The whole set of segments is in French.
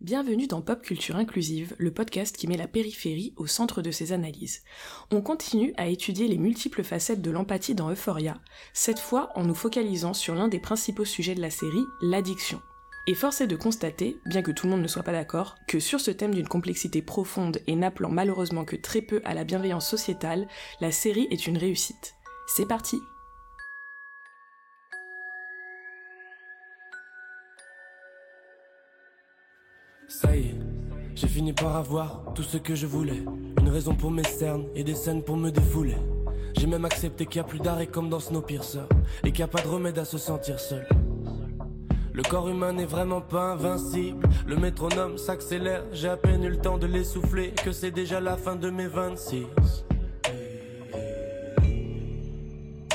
Bienvenue dans Pop Culture Inclusive, le podcast qui met la périphérie au centre de ses analyses. On continue à étudier les multiples facettes de l'empathie dans Euphoria, cette fois en nous focalisant sur l'un des principaux sujets de la série, l'addiction. Et force est de constater, bien que tout le monde ne soit pas d'accord, que sur ce thème d'une complexité profonde et n'appelant malheureusement que très peu à la bienveillance sociétale, la série est une réussite. C'est parti Ça y est, j'ai fini par avoir tout ce que je voulais. Une raison pour mes cernes et des scènes pour me défouler. J'ai même accepté qu'il n'y a plus d'arrêt comme dans Snowpiercer et qu'il n'y a pas de remède à se sentir seul. Le corps humain n'est vraiment pas invincible. Le métronome s'accélère, j'ai à peine eu le temps de l'essouffler, que c'est déjà la fin de mes 26.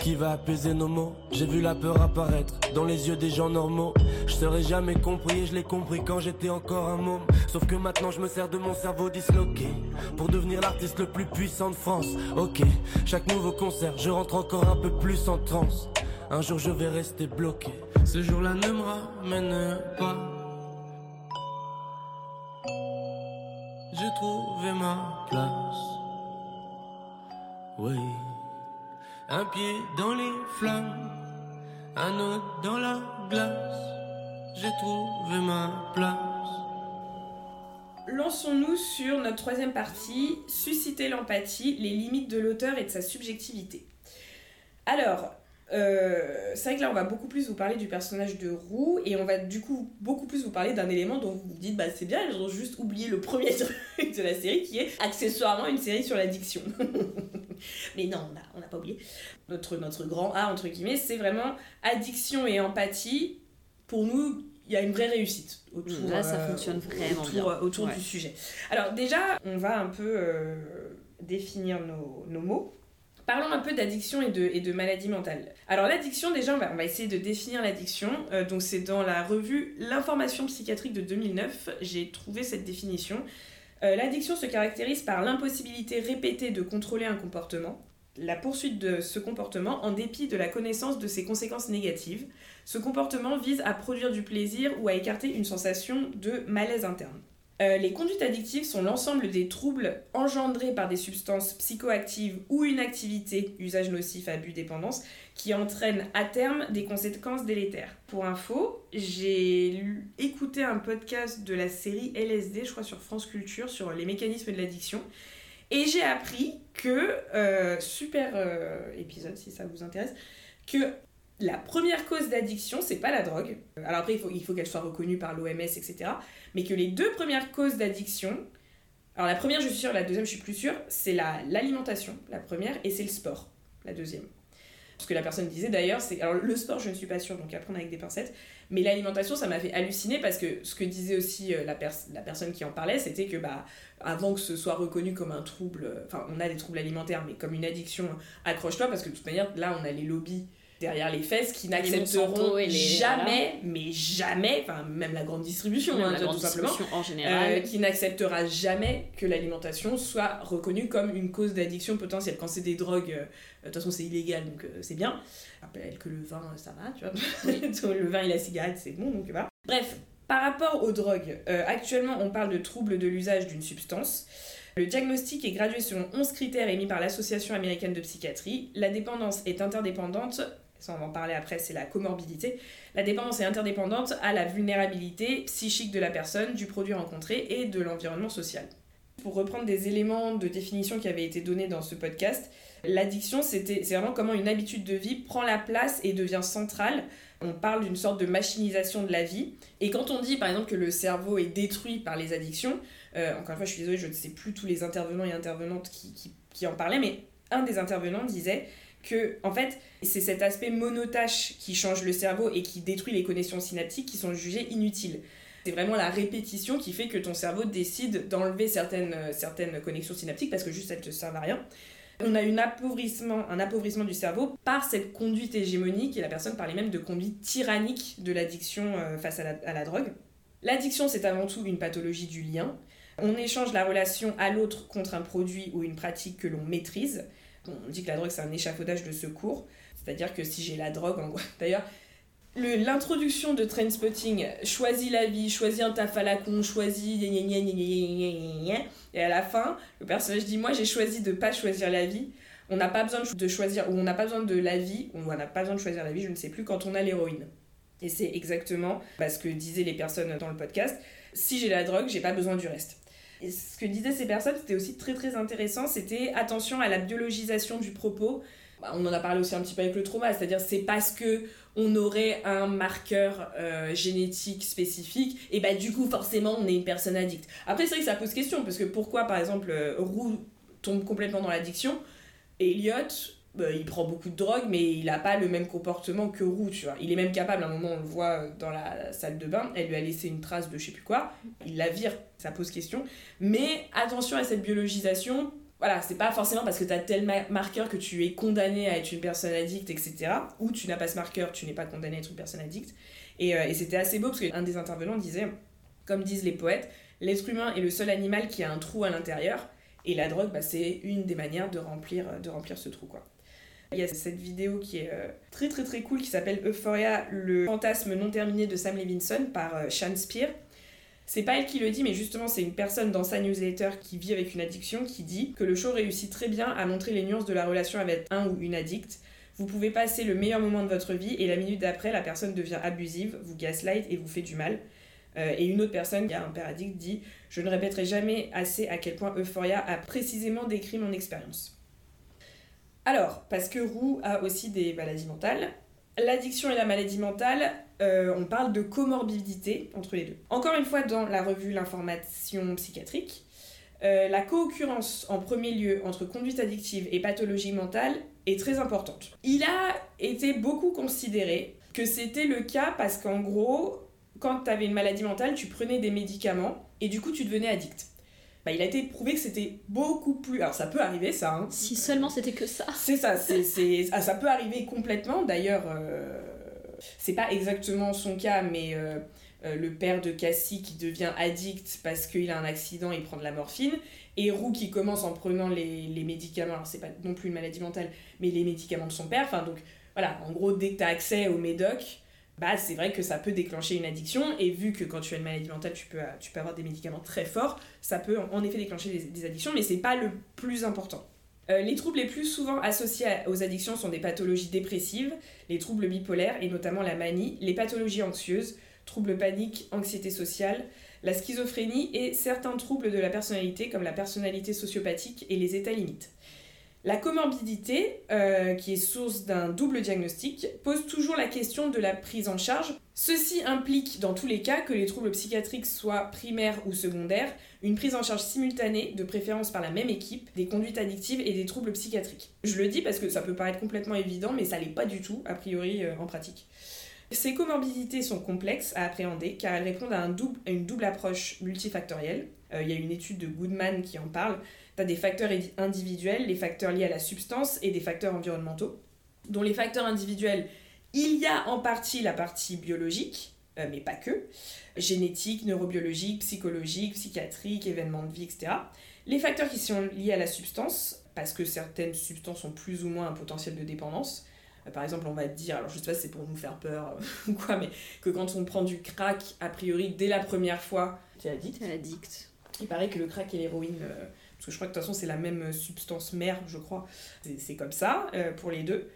Qui va apaiser nos mots J'ai vu la peur apparaître dans les yeux des gens normaux. Je serais jamais compris et je l'ai compris quand j'étais encore un môme. Sauf que maintenant je me sers de mon cerveau disloqué pour devenir l'artiste le plus puissant de France. Ok, chaque nouveau concert, je rentre encore un peu plus en transe. Un jour je vais rester bloqué. Ce jour-là ne me ramène pas. J'ai trouvé ma place. Oui. Un pied dans les flammes, un autre dans la glace. J'ai trouvé ma place. Lançons-nous sur notre troisième partie, susciter l'empathie, les limites de l'auteur et de sa subjectivité. Alors, euh, c'est vrai que là on va beaucoup plus vous parler du personnage de Roux et on va du coup beaucoup plus vous parler d'un élément dont vous vous dites bah c'est bien, ils ont juste oublié le premier truc de la série qui est accessoirement une série sur l'addiction. Mais non, on n'a pas oublié. Notre, notre grand A entre guillemets, c'est vraiment addiction et empathie. Pour nous, il y a une vraie réussite autour, Là, ça fonctionne vraiment autour, bien. autour du sujet. Alors déjà, on va un peu euh, définir nos, nos mots. Parlons un peu d'addiction et de, et de maladie mentale. Alors l'addiction, déjà, on va, on va essayer de définir l'addiction. Euh, donc c'est dans la revue L'information psychiatrique de 2009, j'ai trouvé cette définition. Euh, l'addiction se caractérise par l'impossibilité répétée de contrôler un comportement, la poursuite de ce comportement en dépit de la connaissance de ses conséquences négatives. Ce comportement vise à produire du plaisir ou à écarter une sensation de malaise interne. Euh, les conduites addictives sont l'ensemble des troubles engendrés par des substances psychoactives ou une activité, usage nocif, abus, dépendance, qui entraînent à terme des conséquences délétères. Pour info, j'ai écouté un podcast de la série LSD, je crois sur France Culture, sur les mécanismes de l'addiction. Et j'ai appris que, euh, super euh, épisode si ça vous intéresse, que la première cause d'addiction, c'est pas la drogue. Alors après, il faut, il faut qu'elle soit reconnue par l'OMS, etc. Mais que les deux premières causes d'addiction, alors la première, je suis sûre, la deuxième, je suis plus sûre, c'est l'alimentation, la, première, et c'est le sport, la deuxième. Ce que la personne disait d'ailleurs, c'est. Alors le sport, je ne suis pas sûre, donc à prendre avec des pincettes. Mais l'alimentation, ça m'a fait halluciner parce que ce que disait aussi euh, la, la personne qui en parlait, c'était que bah, avant que ce soit reconnu comme un trouble. Enfin, on a des troubles alimentaires, mais comme une addiction, accroche-toi parce que de toute manière, là, on a les lobbies derrière les fesses qui n'accepteront jamais, mais jamais, enfin même la grande distribution, hein, tout simplement, en général, euh, qui n'acceptera jamais que l'alimentation soit reconnue comme une cause d'addiction potentielle. Quand c'est des drogues, euh, de toute façon c'est illégal, donc euh, c'est bien. Rappelle que le vin, ça va, tu vois. le vin et la cigarette, c'est bon, donc voilà. Bref, par rapport aux drogues, actuellement on parle de troubles de l'usage d'une substance. Le diagnostic est gradué selon 11 critères émis par l'Association américaine de psychiatrie. La dépendance est interdépendante ça on va en parler après, c'est la comorbidité. La dépendance est interdépendante à la vulnérabilité psychique de la personne, du produit rencontré et de l'environnement social. Pour reprendre des éléments de définition qui avaient été donnés dans ce podcast, l'addiction, c'est vraiment comment une habitude de vie prend la place et devient centrale. On parle d'une sorte de machinisation de la vie. Et quand on dit par exemple que le cerveau est détruit par les addictions, euh, encore une fois, je suis désolée, je ne sais plus tous les intervenants et intervenantes qui, qui en parlaient, mais un des intervenants disait que en fait c'est cet aspect monotâche qui change le cerveau et qui détruit les connexions synaptiques qui sont jugées inutiles. C'est vraiment la répétition qui fait que ton cerveau décide d'enlever certaines, euh, certaines connexions synaptiques parce que juste elles ne te servent à rien. On a un appauvrissement, un appauvrissement du cerveau par cette conduite hégémonique et la personne parlait même de conduite tyrannique de l'addiction euh, face à la drogue. L'addiction, c'est avant tout une pathologie du lien. On échange la relation à l'autre contre un produit ou une pratique que l'on maîtrise on dit que la drogue c'est un échafaudage de secours, c'est-à-dire que si j'ai la drogue, en d'ailleurs, l'introduction de Trainspotting, choisis la vie, choisis un taf à la con, choisis et à la fin, le personnage dit moi j'ai choisi de pas choisir la vie. On n'a pas besoin de choisir ou on n'a pas besoin de la vie, ou on n'a pas besoin de choisir la vie, je ne sais plus quand on a l'héroïne. Et c'est exactement bah, ce que disaient les personnes dans le podcast. Si j'ai la drogue, j'ai pas besoin du reste. Et ce que disaient ces personnes, c'était aussi très très intéressant, c'était attention à la biologisation du propos. Bah, on en a parlé aussi un petit peu avec le trauma, c'est-à-dire c'est parce que on aurait un marqueur euh, génétique spécifique, et bah du coup forcément on est une personne addicte. Après c'est vrai que ça pose question, parce que pourquoi par exemple euh, Roux tombe complètement dans l'addiction, Elliot, bah, il prend beaucoup de drogue, mais il n'a pas le même comportement que Roux. Il est même capable, à un moment on le voit dans la salle de bain, elle lui a laissé une trace de je sais plus quoi, il la vire, ça pose question. Mais attention à cette biologisation, voilà, c'est pas forcément parce que tu as tel ma- marqueur que tu es condamné à être une personne addicte, etc. Ou tu n'as pas ce marqueur, tu n'es pas condamné à être une personne addicte. Et, euh, et c'était assez beau parce qu'un des intervenants disait, comme disent les poètes, l'être humain est le seul animal qui a un trou à l'intérieur. Et la drogue, bah, c'est une des manières de remplir, de remplir ce trou, quoi. Il y a cette vidéo qui est euh, très très très cool qui s'appelle Euphoria, le fantasme non terminé de Sam Levinson par euh, Sean Spear. C'est pas elle qui le dit, mais justement, c'est une personne dans sa newsletter qui vit avec une addiction qui dit que le show réussit très bien à montrer les nuances de la relation avec un ou une addict. Vous pouvez passer le meilleur moment de votre vie et la minute d'après, la personne devient abusive, vous gaslight et vous fait du mal. Euh, et une autre personne qui a un père addict dit Je ne répéterai jamais assez à quel point Euphoria a précisément décrit mon expérience. Alors, parce que Roux a aussi des maladies mentales, l'addiction et la maladie mentale, euh, on parle de comorbidité entre les deux. Encore une fois, dans la revue L'information psychiatrique, euh, la co-occurrence en premier lieu entre conduite addictive et pathologie mentale est très importante. Il a été beaucoup considéré que c'était le cas parce qu'en gros, quand tu avais une maladie mentale, tu prenais des médicaments et du coup tu devenais addict. Bah, il a été prouvé que c'était beaucoup plus... Alors ça peut arriver ça, hein. Si seulement c'était que ça. C'est ça, c'est, c'est- ah, ça peut arriver complètement. D'ailleurs, euh, c'est pas exactement son cas, mais euh, euh, le père de Cassie qui devient addict parce qu'il a un accident, il prend de la morphine, et Roux qui commence en prenant les, les médicaments, alors c'est pas non plus une maladie mentale, mais les médicaments de son père. Enfin, donc voilà, en gros, dès que tu as accès au médoc, bah, c'est vrai que ça peut déclencher une addiction, et vu que quand tu as une maladie mentale, tu peux, tu avoir des médicaments très forts, ça peut en effet déclencher des, addictions, mais c'est pas le plus important. Euh, les troubles les plus souvent associés aux addictions sont des pathologies dépressives, les troubles bipolaires et notamment la manie, les pathologies anxieuses, troubles paniques, anxiété sociale, la schizophrénie et certains troubles de la personnalité comme la personnalité sociopathique et les états limites. La comorbidité, euh, qui est source d'un double diagnostic, pose toujours la question de la prise en charge. Ceci implique dans tous les cas que les troubles psychiatriques soient primaires ou secondaires, une prise en charge simultanée, de préférence par la même équipe, des conduites addictives et des troubles psychiatriques. Je le dis parce que ça peut paraître complètement évident, mais ça l'est pas du tout, a priori, euh, en pratique. Ces comorbidités sont complexes à appréhender car elles répondent à, une double approche multifactorielle. Euh, Il y a une étude de Goodman qui en parle. Tu as des facteurs individuels, les facteurs liés à la substance et des facteurs environnementaux. Dont les facteurs individuels, il y a en partie la partie biologique, euh, mais pas que génétique, neurobiologique, psychologique, psychiatrique, événements de vie, etc. Les facteurs qui sont liés à la substance, parce que certaines substances ont plus ou moins un potentiel de dépendance. Euh, Par exemple, on va dire, alors je sais pas si c'est pour nous faire peur euh, ou quoi, mais que quand on prend du crack, a priori, dès la première fois, tu es addict. T'es addict. Il paraît que le crack et l'héroïne, euh, parce que je crois que de toute façon c'est la même substance mère, je crois, c'est comme ça euh, pour les deux.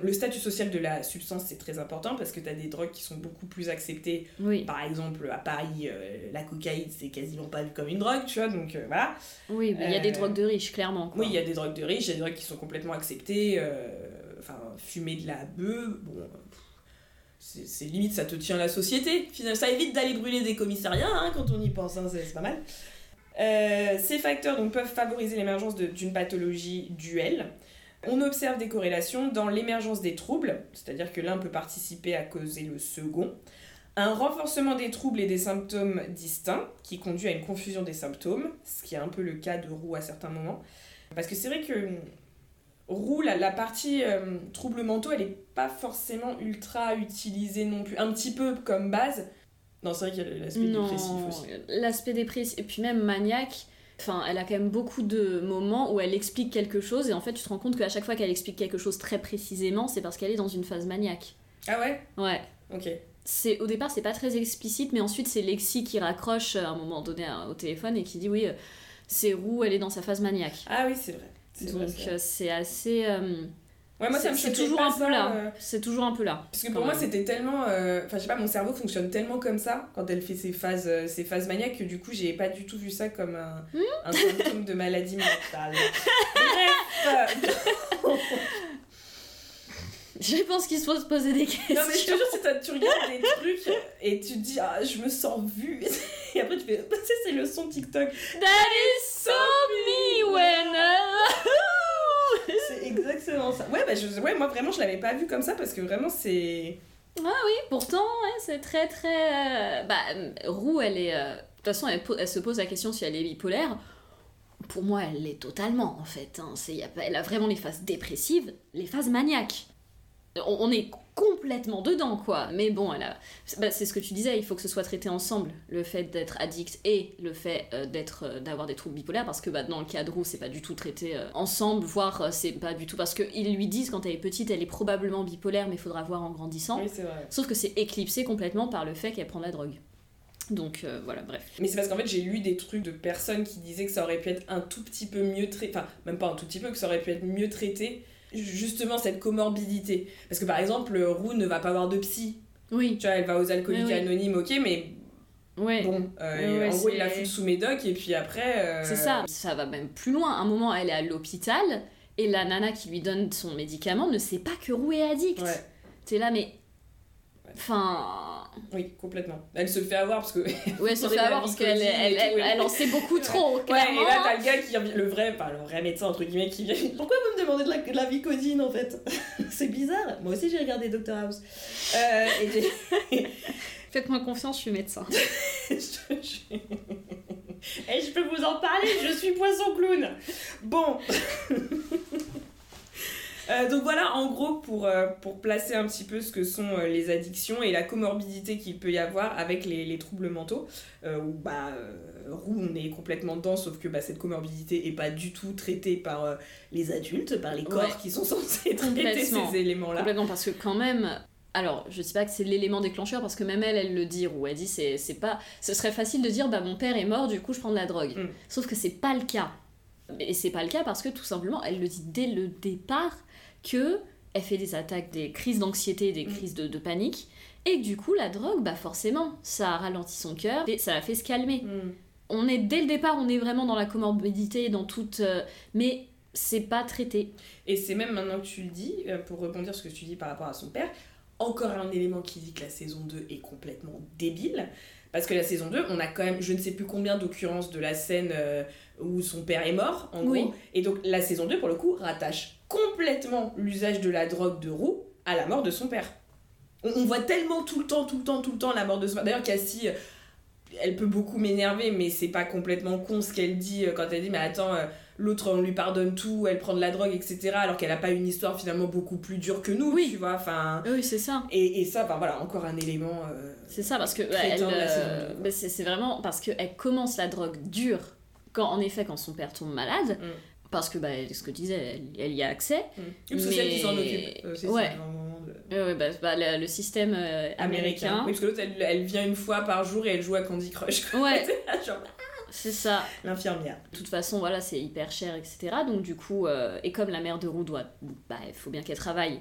Le statut social de la substance c'est très important parce que tu as des drogues qui sont beaucoup plus acceptées. Oui. Par exemple, à Paris, euh, la cocaïne c'est quasiment pas vu comme une drogue, tu vois, donc euh, voilà. Oui, mais il y a des drogues de riches, clairement. quoi. Oui, il y a des drogues de riches, il y a des drogues qui sont complètement acceptées. Enfin, fumer de la bœuf, bon. C'est limite, ça te tient la société. Finalement, ça évite d'aller brûler des commissariats hein, quand on y pense, hein, c'est pas mal. Euh, ces facteurs donc, peuvent favoriser l'émergence d'une pathologie duelle. On observe des corrélations dans l'émergence des troubles, c'est-à-dire que l'un peut participer à causer le second. Un renforcement des troubles et des symptômes distincts qui conduit à une confusion des symptômes, ce qui est un peu le cas de Roux à certains moments. Parce que c'est vrai que hum, Roux, la, la partie euh, troubles mentaux, elle n'est pas forcément ultra utilisée non plus. Un petit peu comme base. Non, c'est vrai qu'il y a l'aspect dépressif aussi. l'aspect dépressif. Et puis même maniaque, enfin, elle a quand même beaucoup de moments où elle explique quelque chose et en fait, tu te rends compte qu'à chaque fois qu'elle explique quelque chose très précisément, c'est parce qu'elle est dans une phase maniaque. Ah ouais? Ouais. Ok. C'est, au départ, c'est pas très explicite, mais ensuite, c'est Lexi qui raccroche à un moment donné à- au téléphone et qui dit oui, euh, c'est Roux, elle est dans sa phase maniaque. Ah oui, c'est vrai. Donc, c'est vrai. euh, c'est assez. euh, Ouais, moi ça c'est me c'est choquait toujours un peu ça, là. euh, C'est toujours un peu là. Parce que pour moi, c'était tellement. euh, Enfin, je sais pas, mon cerveau fonctionne tellement comme ça quand elle fait ses phases, euh, ses phases maniaques que du coup, j'ai pas du tout vu ça comme un, Hmm un symptôme de maladie mentale. Bref euh, Je pense qu'il faut se poser des questions. Non, mais je te jure, c'est tu regardes des trucs et tu te dis, ah, je me sens vue. Et après, tu fais, tu sais, c'est le son TikTok. That is so me when I- exactement ça. Ouais, bah, je, ouais, moi vraiment, je l'avais pas vu comme ça parce que vraiment, c'est. Pourtant, ouais, c'est très très. euh, Bah, euh, Roux, elle est. euh, De toute façon, elle, se pose la question si elle est bipolaire. Pour moi, elle l'est totalement, en fait. hein. Elle a vraiment les phases dépressives, les phases maniaques. On, on est complètement dedans, quoi. Mais bon, elle a... bah, c'est ce que tu disais, il faut que ce soit traité ensemble, le fait d'être addict et le fait euh, d'être, euh, d'avoir des troubles bipolaires, parce que bah, dans le cas de Roux, c'est pas du tout traité euh, ensemble, voire c'est pas du tout... Parce qu'ils lui disent, quand elle est petite, elle est probablement bipolaire, mais il faudra voir en grandissant. Oui, c'est vrai. Sauf que c'est éclipsé complètement par le fait qu'elle prend de la drogue. Donc euh, voilà, bref. Mais c'est parce qu'en fait, j'ai lu des trucs de personnes qui disaient que ça aurait pu être un tout petit peu mieux traité. Enfin, même pas un tout petit peu, que ça aurait pu être mieux traité. Justement, cette comorbidité. Parce que par exemple, Roux ne va pas voir de psy. Oui, Tu vois, elle va aux alcooliques Oui, anonymes, ok, mais ouais. bon, euh, Ouais, en gros, il la fout sous médoc et puis après. euh, C'est ça, ça va même plus loin. À un moment, elle est à l'hôpital et la nana qui lui donne son médicament ne sait pas que Roux est addict. Ouais, T'es là, mais. Enfin. Oui, complètement. Elle se fait avoir parce que. Ouais, se Parler fait avoir parce qu'elle elle, elle, elle en sait beaucoup trop, Ouais, et là, t'as le gars qui le vrai, enfin le vrai médecin, entre guillemets, qui vient. Pourquoi vous me demandez de la, de la Vicodine en fait? C'est bizarre. Moi aussi, j'ai regardé Dr House. Euh, et. Faites-moi confiance, je suis médecin. je. Et je peux vous en parler, je suis poisson clown. Bon. Euh, donc voilà, en gros, pour, euh, pour placer un petit peu ce que sont euh, les addictions et la comorbidité qu'il peut y avoir avec les, les troubles mentaux, où bah, Roux, on est complètement dedans, sauf que bah, cette comorbidité est pas du tout traitée par les adultes, par les corps Ouais. qui sont censés traiter ces éléments-là. Complètement, parce que quand même. Alors, je dis pas que c'est l'élément déclencheur parce que même elle, elle le dit, ou elle dit c'est c'est pas. Ce serait facile de dire bah mon père est mort, du coup je prends de la drogue. Mm. Sauf que c'est pas le cas. Et c'est pas le cas parce que tout simplement, elle le dit dès le départ que elle fait des attaques, des crises d'anxiété, des Mm. crises de, de panique. Et du coup, la drogue, bah forcément, ça a ralenti son cœur et ça la fait se calmer. Hmm. On est dès le départ, on est vraiment dans la comorbidité, dans toute. euh, mais c'est pas traité. Et c'est même maintenant que tu le dis, euh, pour rebondir sur ce que tu dis par rapport à son père, encore un élément qui dit que la saison 2 est complètement débile. Parce que la saison 2, on a quand même, je ne sais plus combien d'occurrences de la scène euh, où son père est mort, en Oui. gros. Et donc la saison 2, pour le coup, rattache complètement l'usage de la drogue de Roux à la mort de son père. On, on voit tellement tout le temps, tout le temps, tout le temps la mort de son père. D'ailleurs, Cassie, euh, elle peut beaucoup m'énerver, mais c'est pas complètement con ce qu'elle dit euh, quand elle dit Mais attends, euh, l'autre on lui pardonne tout, elle prend de la drogue, etc. Alors qu'elle a pas une histoire finalement beaucoup plus dure que nous, Oui. tu vois. Enfin. Oui, c'est ça. Et, et ça, ben voilà, encore un élément. euh, C'est ça, parce que de c'est vraiment parce qu'elle commence la drogue dure, quand, en effet, quand son père tombe malade, Mm. Parce que, bah, elle- ce que tu disais, elle, elle y a accès. Le social Mais- qui s'en occupe. euh, c'est Ouais. de- Euh, bah, bah, le, le système euh, Américain. américain. Oui, parce que l'autre, elle, elle vient une fois par jour et elle joue à Candy Crush. quoi. Ouais, Genre, c'est ça. l'infirmière. De toute façon, voilà, c'est hyper cher, etc. Donc, du coup, euh, et comme la mère de Roux doit, bah, il faut bien qu'elle travaille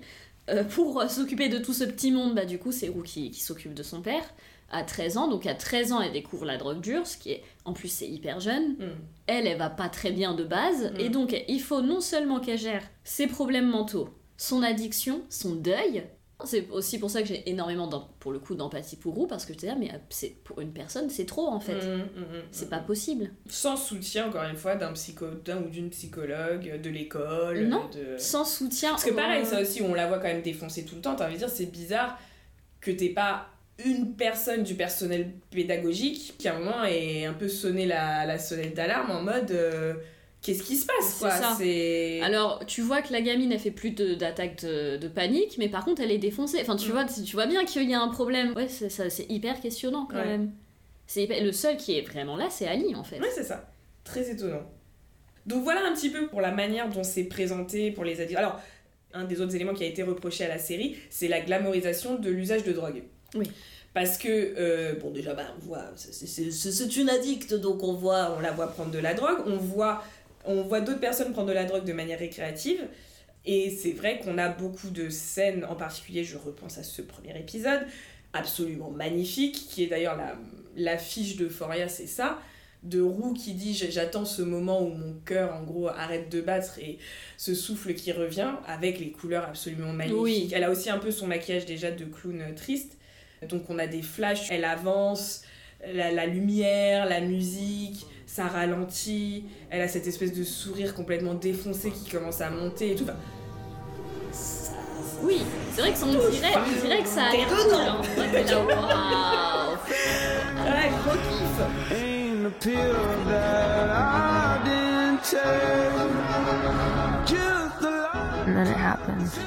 pour s'occuper de tout ce petit monde, bah, du coup, c'est Roux qui, qui s'occupe de son père à 13 ans. Donc, à 13 ans, elle découvre la drogue dure, ce qui est, en plus, c'est hyper jeune. Hmm. elle, elle va pas très bien de base, Mm. et donc il faut non seulement qu'elle gère ses problèmes mentaux, son addiction, son deuil. C'est aussi pour ça que j'ai énormément, pour le coup, d'empathie pour Roux, parce que je te dis, mais euh, c'est pour une personne, c'est trop en fait. Mm, mm, mm, C'est mm. pas possible. Sans soutien, encore une fois, d'un d'un ou d'une psychologue, de l'école. Non. De... Sans soutien. Parce que pareil, ça aussi, on la voit quand même défoncer tout le temps. T'as envie de dire, c'est bizarre que t'aies pas une personne du personnel pédagogique qui, à un moment, ait un peu sonné la, la sonnette d'alarme en mode euh, qu'est-ce qui se passe, quoi? C'est. Alors, tu vois que la gamine, elle fait plus d'attaques de, de panique, mais par contre, elle est défoncée. Enfin, tu, Mm. vois, tu vois bien qu'il y a un problème. Ouais, c'est ça- c'est hyper questionnant quand Ouais. même. C'est Le seul qui est vraiment là, c'est Ali en fait. Ouais, c'est ça. Très étonnant. Donc voilà un petit peu pour la manière dont c'est présenté pour les adultes. Alors, un des autres éléments qui a été reproché à la série, c'est la glamorisation de l'usage de drogue. Oui. Parce que, euh, bon, déjà, bah, on voit, c'est- une addicte, donc on, voit, on la voit prendre de la drogue, on voit, on voit d'autres personnes prendre de la drogue de manière récréative. Et c'est vrai qu'on a beaucoup de scènes, en particulier, je repense à ce premier épisode, absolument magnifique, qui est d'ailleurs la, l'affiche de Foria, c'est ça, de Roux qui dit J'attends ce moment où mon cœur, en gros, arrête de battre et ce souffle qui revient, avec les couleurs absolument magnifiques. Oui. Elle a aussi un peu son maquillage déjà de clown triste. Donc on a des flashs, elle avance, la, la lumière, la musique, ça ralentit, elle a cette espèce de sourire complètement défoncé qui commence à monter et tout. Enfin, Oui, c'est vrai que ça, on dirait, on dirait que ça a l'air T'es cool. hein. C'est vrai que là, waouh. voilà, gros kiff. And then it happens.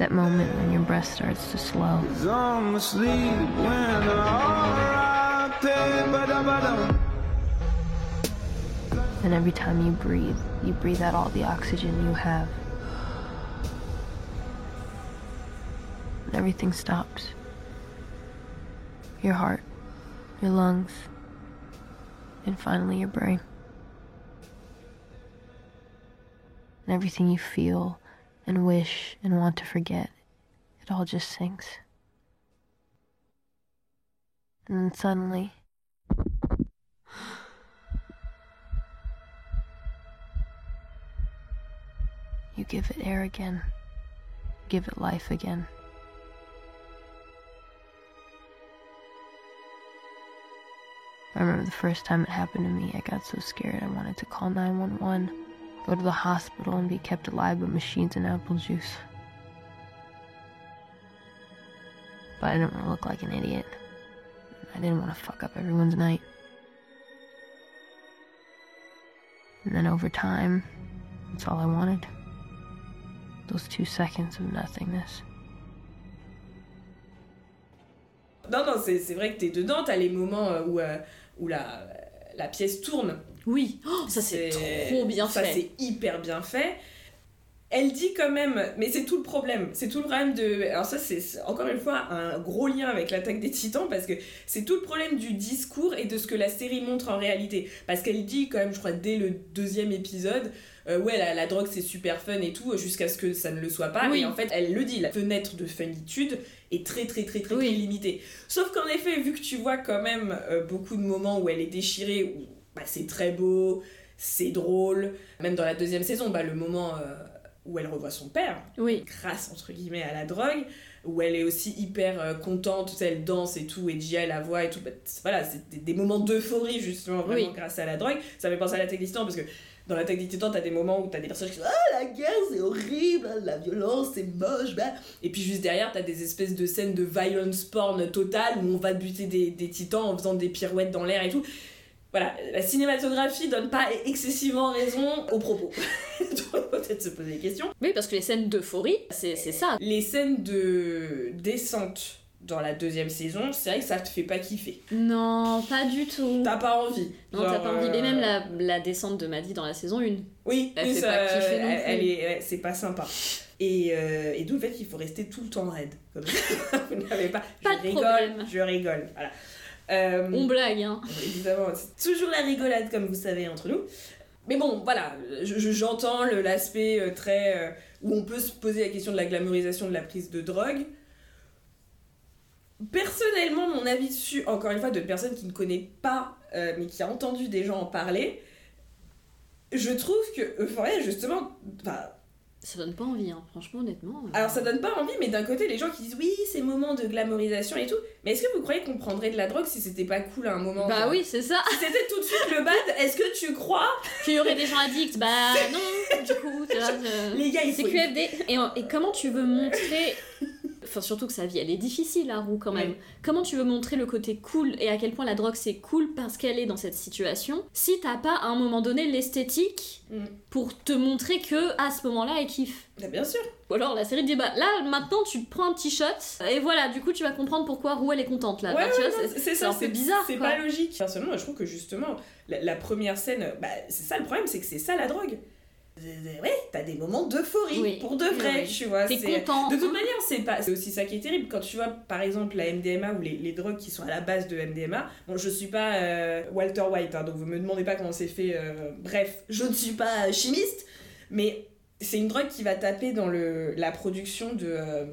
That moment when your breath starts to slow. I'm asleep when the R.I.P. Ba-da-ba-da. And every time you breathe, you breathe out all the oxygen you have. And everything stops. Your heart, your lungs, and finally your brain. And everything you feel and wish and want to forget, it all just sinks. And then suddenly, You give it air again. Give it life again. I remember the first time it happened to me, I got so scared I wanted to call 911, go to the hospital, and be kept alive by machines and apple juice. But I didn't want to look like an idiot. I didn't want to fuck up everyone's night. And then over time, that's all I wanted. Those two seconds of nothingness. Non, non, c'est vrai que t'es dedans, t'as les moments euh, où, euh, où la, la pièce tourne. Oui, Oh, ça c'est trop bien ça, fait. c'est hyper bien fait. Elle dit quand même, mais c'est tout le problème. C'est tout le problème de. Alors, ça, c'est c'est encore une fois un gros lien avec l'attaque des titans parce que c'est tout le problème du discours et de ce que la série montre en réalité. Parce qu'elle dit, quand même, je crois, dès le deuxième épisode, euh, ouais, la, la drogue c'est super fun et tout, jusqu'à ce que ça ne le soit pas. Oui. Et en fait, elle le dit, la fenêtre de funitude est très, très, très, très, Oui. très limitée. Sauf qu'en effet, vu que tu vois quand même euh, beaucoup de moments où elle est déchirée, où bah, c'est très beau, c'est drôle, même dans la deuxième saison, bah, le moment euh, où elle revoit son père, Oui, grâce entre guillemets à la drogue, où elle est aussi hyper euh, contente, elle danse et tout, et Gia la voit et tout, bah, voilà, c'est des, des moments d'euphorie justement, vraiment Oui. grâce à la drogue. Ça me fait penser à l'attaque des titans parce que dans l'attaque des titans, t'as des moments où t'as des personnages qui disent Ah, la guerre c'est horrible, ah, la violence c'est moche, bah. Et puis juste derrière, t'as des espèces de scènes de violence porn totale où on va buter des, des titans en faisant des pirouettes dans l'air et tout. Voilà, la cinématographie donne pas excessivement raison aux propos. On peut peut-être se poser des questions. oui, parce que les scènes d'euphorie, c'est c'est ça. Les scènes de descente dans la deuxième saison, c'est vrai que ça te fait pas kiffer. Non, pas du tout. T'as pas envie. Non, t'as pas envie. Mais euh, même la, la descente de Maddy dans la saison 1. Oui, Elle fait ça, pas kiffer non plus. elle est, c'est pas sympa. Et, euh, et d'où le fait qu'il faut rester tout le temps raide. Comme ça. Vous n'avez pas. Pas je de rigole, problème. je rigole. Voilà. Euh, On blague, hein. Évidemment, c'est toujours la rigolade, comme vous savez, entre nous. Mais bon, voilà, je- je- j'entends le- l'aspect euh, très. euh, où on peut se poser la question de la glamourisation de la prise de drogue. Personnellement, mon avis dessus, encore une fois, de personne qui ne connaît pas, euh, mais qui a entendu des gens en parler, je trouve que Euphoria, justement. Ça donne pas envie, hein. franchement, honnêtement. euh. alors ça donne pas envie, mais d'un côté, les gens qui disent oui, c'est moment de glamourisation et tout. Mais est-ce que vous croyez qu'on prendrait de la drogue si c'était pas cool à un moment Bah genre oui, c'est ça. Si c'était tout de suite le bad, est-ce que tu crois Qu'il y aurait des gens addicts? Bah non, du coup, tu vois, je- Les gars, il C'est. QFD. Et comment tu veux montrer. Enfin, surtout que sa vie, elle est difficile, à Roux, quand même. Comment tu veux montrer le côté cool et à quel point la drogue c'est cool parce qu'elle est dans cette situation si t'as pas à un moment donné l'esthétique Mm. pour te montrer que à ce moment-là elle kiffe Bah, bien sûr. Ou alors la série dit bah là maintenant tu te prends un petit shot et voilà du coup tu vas comprendre pourquoi Roux elle est contente là. Ouais, Bah, ouais, c'est- ça, c'est bizarre. C'est pas logique. Personnellement, je trouve que justement, la, la première scène, bah, c'est ça le problème, c'est que c'est ça la drogue. Ouais, t'as des moments d'euphorie Oui. pour de vrai, Oui, oui. tu vois. T'es c'est- content. De toute manière, c'est pas. C'est aussi ça qui est terrible quand tu vois, par exemple, la MDMA ou les, les drogues qui sont à la base de MDMA. Bon, je suis pas euh, Walter White, hein, donc vous me demandez pas comment c'est fait. euh, bref, je ne suis pas euh, chimiste, mais c'est une drogue qui va taper dans le, la production de, euh,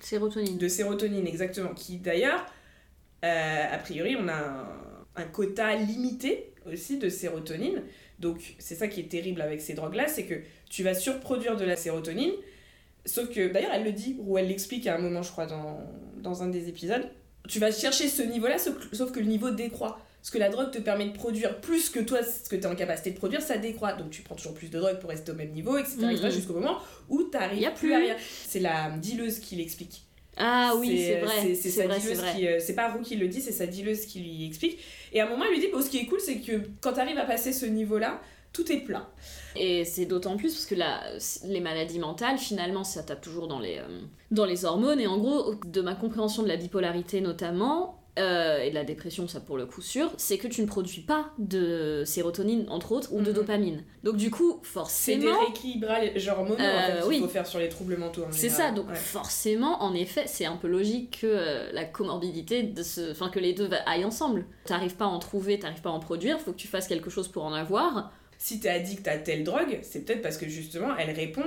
Sérotonine. de sérotonine, exactement. Qui d'ailleurs, a priori, on a un, un quota limité aussi de sérotonine. Donc c'est ça qui est terrible avec ces drogues-là, c'est que tu vas surproduire de la sérotonine. Sauf que, d'ailleurs, elle le dit, ou elle l'explique à un moment, je crois, dans, dans un des épisodes. Tu vas chercher ce niveau-là, sauf, sauf que le niveau décroît. Parce que la drogue te permet de produire plus que toi, ce que tu es en capacité de produire, ça décroît. Donc tu prends toujours plus de drogue pour rester au même niveau, etc. etc., Mhm. jusqu'au moment où tu n'arrives plus. plus à rien. C'est la dealeuse qui l'explique. Ah oui, c'est vrai. C'est sa vrai, qui. euh, c'est pas Roux qui le dit, c'est sa dealeuse qui lui explique. Et à un moment, elle lui dit bon, ce qui est cool, c'est que quand tu arrives à passer ce niveau-là, tout est plat. Et c'est d'autant plus parce que la, les maladies mentales, finalement, ça tape toujours dans les, euh, dans les hormones. Et en gros, de ma compréhension de la bipolarité notamment, euh, et de la dépression, ça pour le coup sûr, c'est que tu ne produis pas de sérotonine, entre autres, ou de Mhm. dopamine. Donc du coup, C'est des forcément... rééquilibrages hormonaux en Euh, fait, qu'il oui. faut faire sur les troubles mentaux. en C'est ça, donc Ouais. forcément, en effet, c'est un peu logique que euh, la comorbidité, de ce... enfin que les deux aillent ensemble. T'arrives pas à en trouver, t'arrives pas à en produire, faut que tu fasses quelque chose pour en avoir. Si t'es addict à telle drogue, c'est peut-être parce que justement, elle répond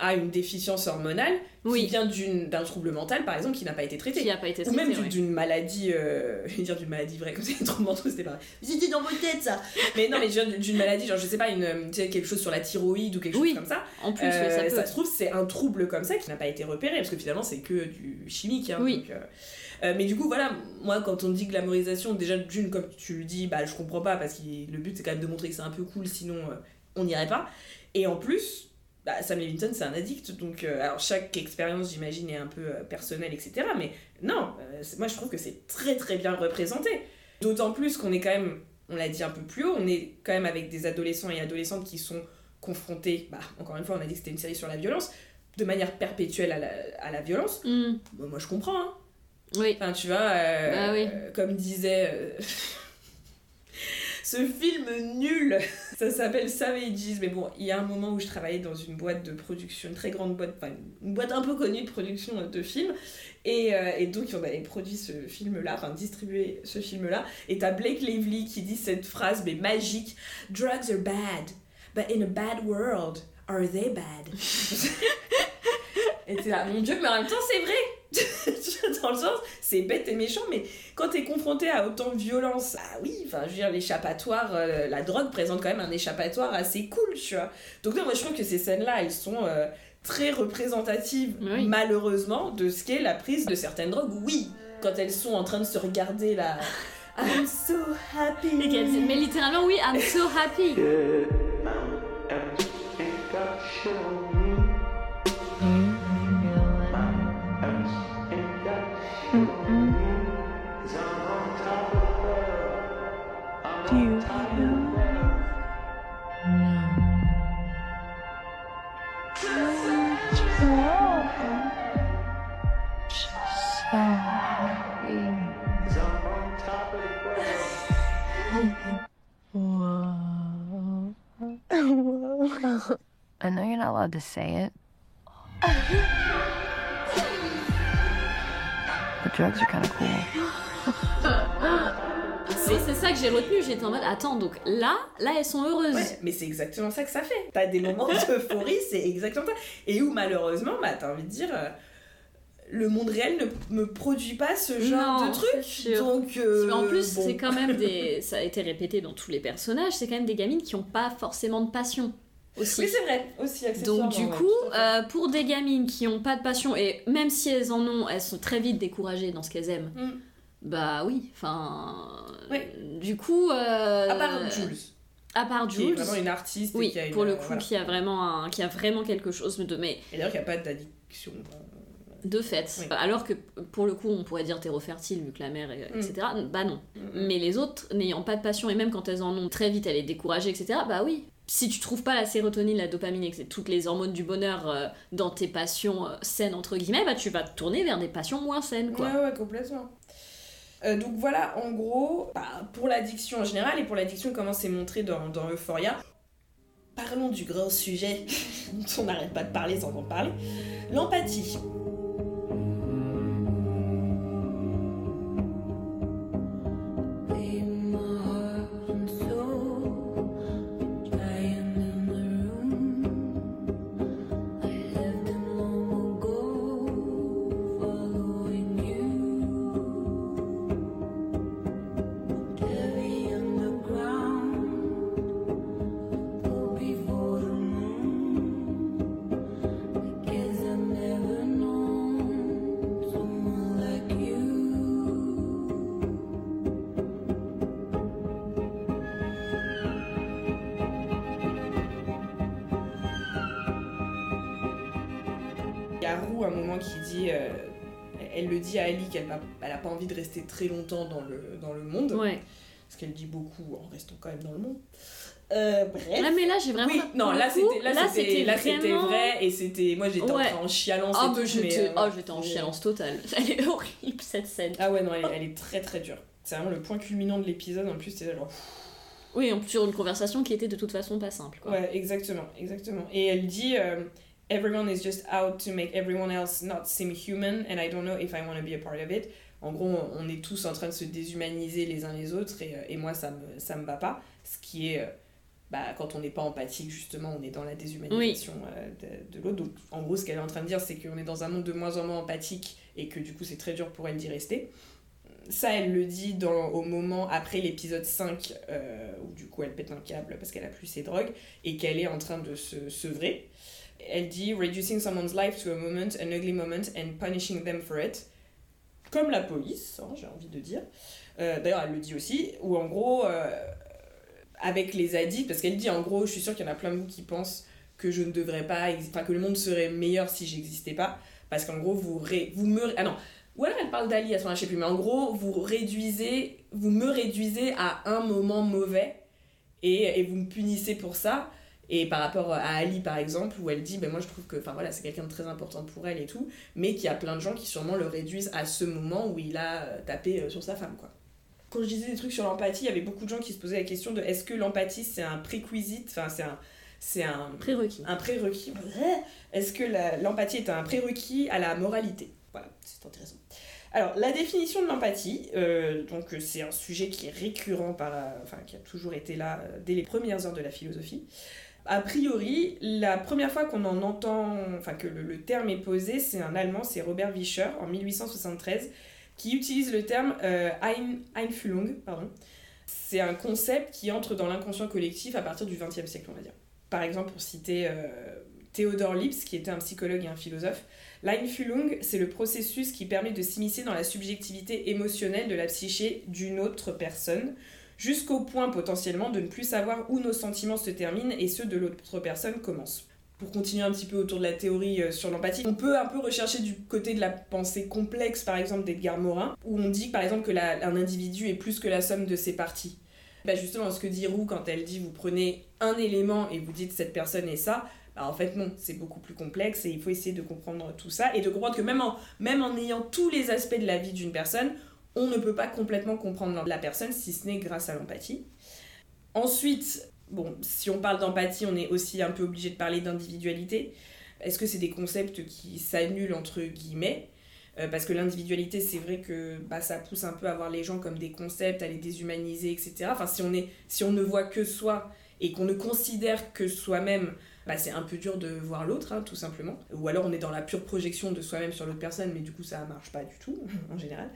à une déficience hormonale qui vient d'un trouble mental, par exemple, qui n'a pas été traité. qui a pas été Ou même d'une ouais. maladie, euh, je vais dire d'une maladie vraie, comme c'est les troubles mentaux, c'était pareil. C'était dans vos têtes ça Mais non, mais d'une maladie, genre je sais pas, une, euh, quelque chose sur la thyroïde ou quelque chose comme ça. En plus, Euh, ça peut. ça se trouve, c'est un trouble comme ça qui n'a pas été repéré, parce que finalement, c'est que du chimique. hein, Oui. donc, euh, mais du coup, voilà, moi, quand on dit glamorisation, déjà, d'une, comme tu le dis, bah, je comprends pas, parce que le but, c'est quand même de montrer que c'est un peu cool, sinon, on n'irait pas. Et en plus, bah, Sam Levinson, c'est un addict, donc, euh, alors, chaque expérience, j'imagine, est un peu euh, personnelle, etc. Mais non, euh, moi, je trouve que c'est très, très bien représenté. D'autant plus qu'on est quand même, on l'a dit un peu plus haut, on est quand même avec des adolescents et adolescentes qui sont confrontés, bah, encore une fois, on a dit que c'était une série sur la violence, de manière perpétuelle à la, à la violence. Bon, moi, je comprends, hein. Oui, Enfin, tu vois, Bah oui. comme disait ce film nul, ça s'appelle Savages, mais bon, il y a un moment où je travaillais dans une boîte de production, une très grande boîte, enfin une boîte un peu connue de production de films, et, euh, et donc on avait produit ce film-là, enfin distribué ce film-là, et t'as Blake Lively qui dit cette phrase, mais magique, Drugs are bad, but in a bad world, are they bad? Et t'es là, mon dieu, mais en même temps c'est vrai dans le sens, c'est bête et méchant, mais quand t'es confronté à autant de violence, ah oui, enfin, je veux dire, l'échappatoire, euh, la drogue présente quand même un échappatoire assez cool, tu vois. Donc, non, moi, je trouve que ces scènes-là, elles sont euh, très représentatives, Oui. malheureusement, de ce qu'est la prise de certaines drogues. Oui, quand elles sont en train de se regarder là. I'm so happy. Et mais littéralement, oui, I'm so happy. I know you're not allowed to say it. But drugs are kind of cool. C'est c'est ça que j'ai retenu, j'étais en mode, attends, donc là, là, elles sont heureuses. Ouais, mais c'est exactement ça que ça fait. T'as des moments d'euphorie, c'est exactement ça. Et où malheureusement, bah, t'as envie de dire, euh, le monde réel ne me produit pas ce genre Non, de truc. Donc, euh, en plus, bon. c'est quand même des. Ça a été répété dans tous les personnages, c'est quand même des gamines qui ont pas forcément de passion aussi. Oui, c'est vrai, aussi. Donc du coup, euh, pour des gamines qui ont pas de passion, et même si elles en ont, elles sont très vite découragées dans ce qu'elles aiment. Mm. Bah oui, enfin... Ouais. Du coup... euh, À part Jules, À part qui est Jules. vraiment une artiste. et Oui, qui a une, pour le euh, coup, voilà. qui a vraiment un, qui a vraiment quelque chose de mais Et d'ailleurs, qu'il n'y a pas d'addiction. De fait. Oui. Alors que pour le coup, on pourrait dire terreau fertile vu que la mère, est- Mm. etc. Bah non. Mm. Mais les autres, n'ayant pas de passion, et même quand elles en ont très vite, elle est découragée, etc. Bah oui. Si tu trouves pas la sérotonine, la dopamine, et que c'est toutes les hormones du bonheur euh, dans tes passions euh, saines, entre guillemets, bah tu vas te tourner vers des passions moins saines, quoi. Ouais, ouais, complètement. Euh, donc voilà, en gros, bah, pour l'addiction en général et pour l'addiction, comment c'est montré dans, dans Euphoria, parlons du gros sujet dont on n'arrête pas de parler sans en parler, l'empathie. À Ali qu'elle n'a elle a pas envie de rester très longtemps dans le, dans le monde. Ouais. Parce qu'elle dit beaucoup en restant quand même dans le monde. Euh, bref. Ah, mais là, j'ai vraiment. Oui, non, là, c'était, là, c'était, là, c'était vrai et c'était. Moi, j'étais Ouais. en, chialance Ah, et mais, j'étais euh, oh, j'étais en chialance totale. Elle est horrible cette scène. Ah ouais, non, elle, elle est très très dure. C'est vraiment le point culminant de l'épisode. En plus, c'est genre. Oui, en plus sur une conversation qui était de toute façon pas simple. Quoi. Ouais, exactement, exactement. Et elle dit euh, Everyone is just out to make everyone else not seem human, and I don't know if I want to be a part of it. En gros, on est tous en train de se déshumaniser les uns les autres, et, euh, et moi, ça me, ça me va pas. Ce qui est. euh, bah, quand on n'est pas empathique, justement, on est dans la déshumanisation euh, de, de l'autre. Donc, en gros, ce qu'elle est en train de dire, c'est qu'on est dans un monde de moins en moins empathique et que du coup, c'est très dur pour elle d'y rester. Ça, elle le dit dans, au moment après l'épisode 5, euh, où du coup, elle pète un câble parce qu'elle a plus ses drogues et qu'elle est en train de se sevrer. Elle dit Reducing someone's life to a moment, an ugly moment, and punishing them for it. Comme la police, hein, j'ai envie de dire. Euh, D'ailleurs, elle le dit aussi, où en gros, euh, avec les addicts, parce qu'elle dit en gros, je suis sûre qu'il y en a plein de vous qui pensent que je ne devrais pas, enfin que le monde serait meilleur si j'existais pas, parce qu'en gros, vous, ré- vous me. Ah non, ou alors elle parle d'Ali à sais plus, mais en gros, vous réduisez, vous me réduisez à un moment mauvais et, et vous me punissez pour ça. Et par rapport à Ali, par exemple, où elle dit, ben moi je trouve que, enfin voilà, c'est quelqu'un de très important pour elle et tout, mais qu'il y a plein de gens qui sûrement le réduisent à ce moment où il a euh, tapé euh, sur sa femme, quoi. Quand je disais des trucs sur l'empathie, il y avait beaucoup de gens qui se posaient la question de est-ce que l'empathie c'est un prérequisite, enfin c'est un, c'est un, Prérequis. un prérequis. Est-ce que l'empathie est un prérequis à la moralité? Voilà, c'est intéressant. Alors, la définition de l'empathie, euh, donc c'est un sujet qui est récurrent, par la- enfin qui a toujours été là euh, dès les premières heures de la philosophie. A priori, la première fois qu'on en entend, enfin que le, terme est posé, c'est un Allemand, c'est Robert Vischer, en 1873, qui utilise le terme euh, Ein, Einfühlung. C'est un concept qui entre dans l'inconscient collectif à partir du XXe siècle, on va dire. Par exemple, pour citer euh, Theodor Lipps, qui était un psychologue et un philosophe, l'Einfühlung, c'est le processus qui permet de s'immiscer dans la subjectivité émotionnelle de la psyché d'une autre personne, jusqu'au point potentiellement de ne plus savoir où nos sentiments se terminent et ceux de l'autre personne commencent. Pour continuer un petit peu autour de la théorie euh, sur l'empathie, on peut un peu rechercher du côté de la pensée complexe, par exemple d'Edgar Morin, où on dit par exemple que la- individu est plus que la somme de ses parties. Bah justement, ce que dit Roux quand elle dit vous prenez un élément et vous dites cette personne est ça, bah en fait non, c'est beaucoup plus complexe et il faut essayer de comprendre tout ça et de comprendre que même en, même en ayant tous les aspects de la vie d'une personne, on ne peut pas complètement comprendre la personne si ce n'est grâce à l'empathie. Ensuite, bon, si on parle d'empathie, on est aussi un peu obligé de parler d'individualité. Est-ce que c'est des concepts qui s'annulent entre guillemets? Euh, Parce que l'individualité, c'est vrai que bah, ça pousse un peu à voir les gens comme des concepts, à les déshumaniser, etc. Enfin, si on, est, si on ne voit que soi et qu'on ne considère que soi-même, bah, c'est un peu dur de voir l'autre, hein, tout simplement. Ou alors on est dans la pure projection de soi-même sur l'autre personne, mais du coup ça marche pas du tout, en général.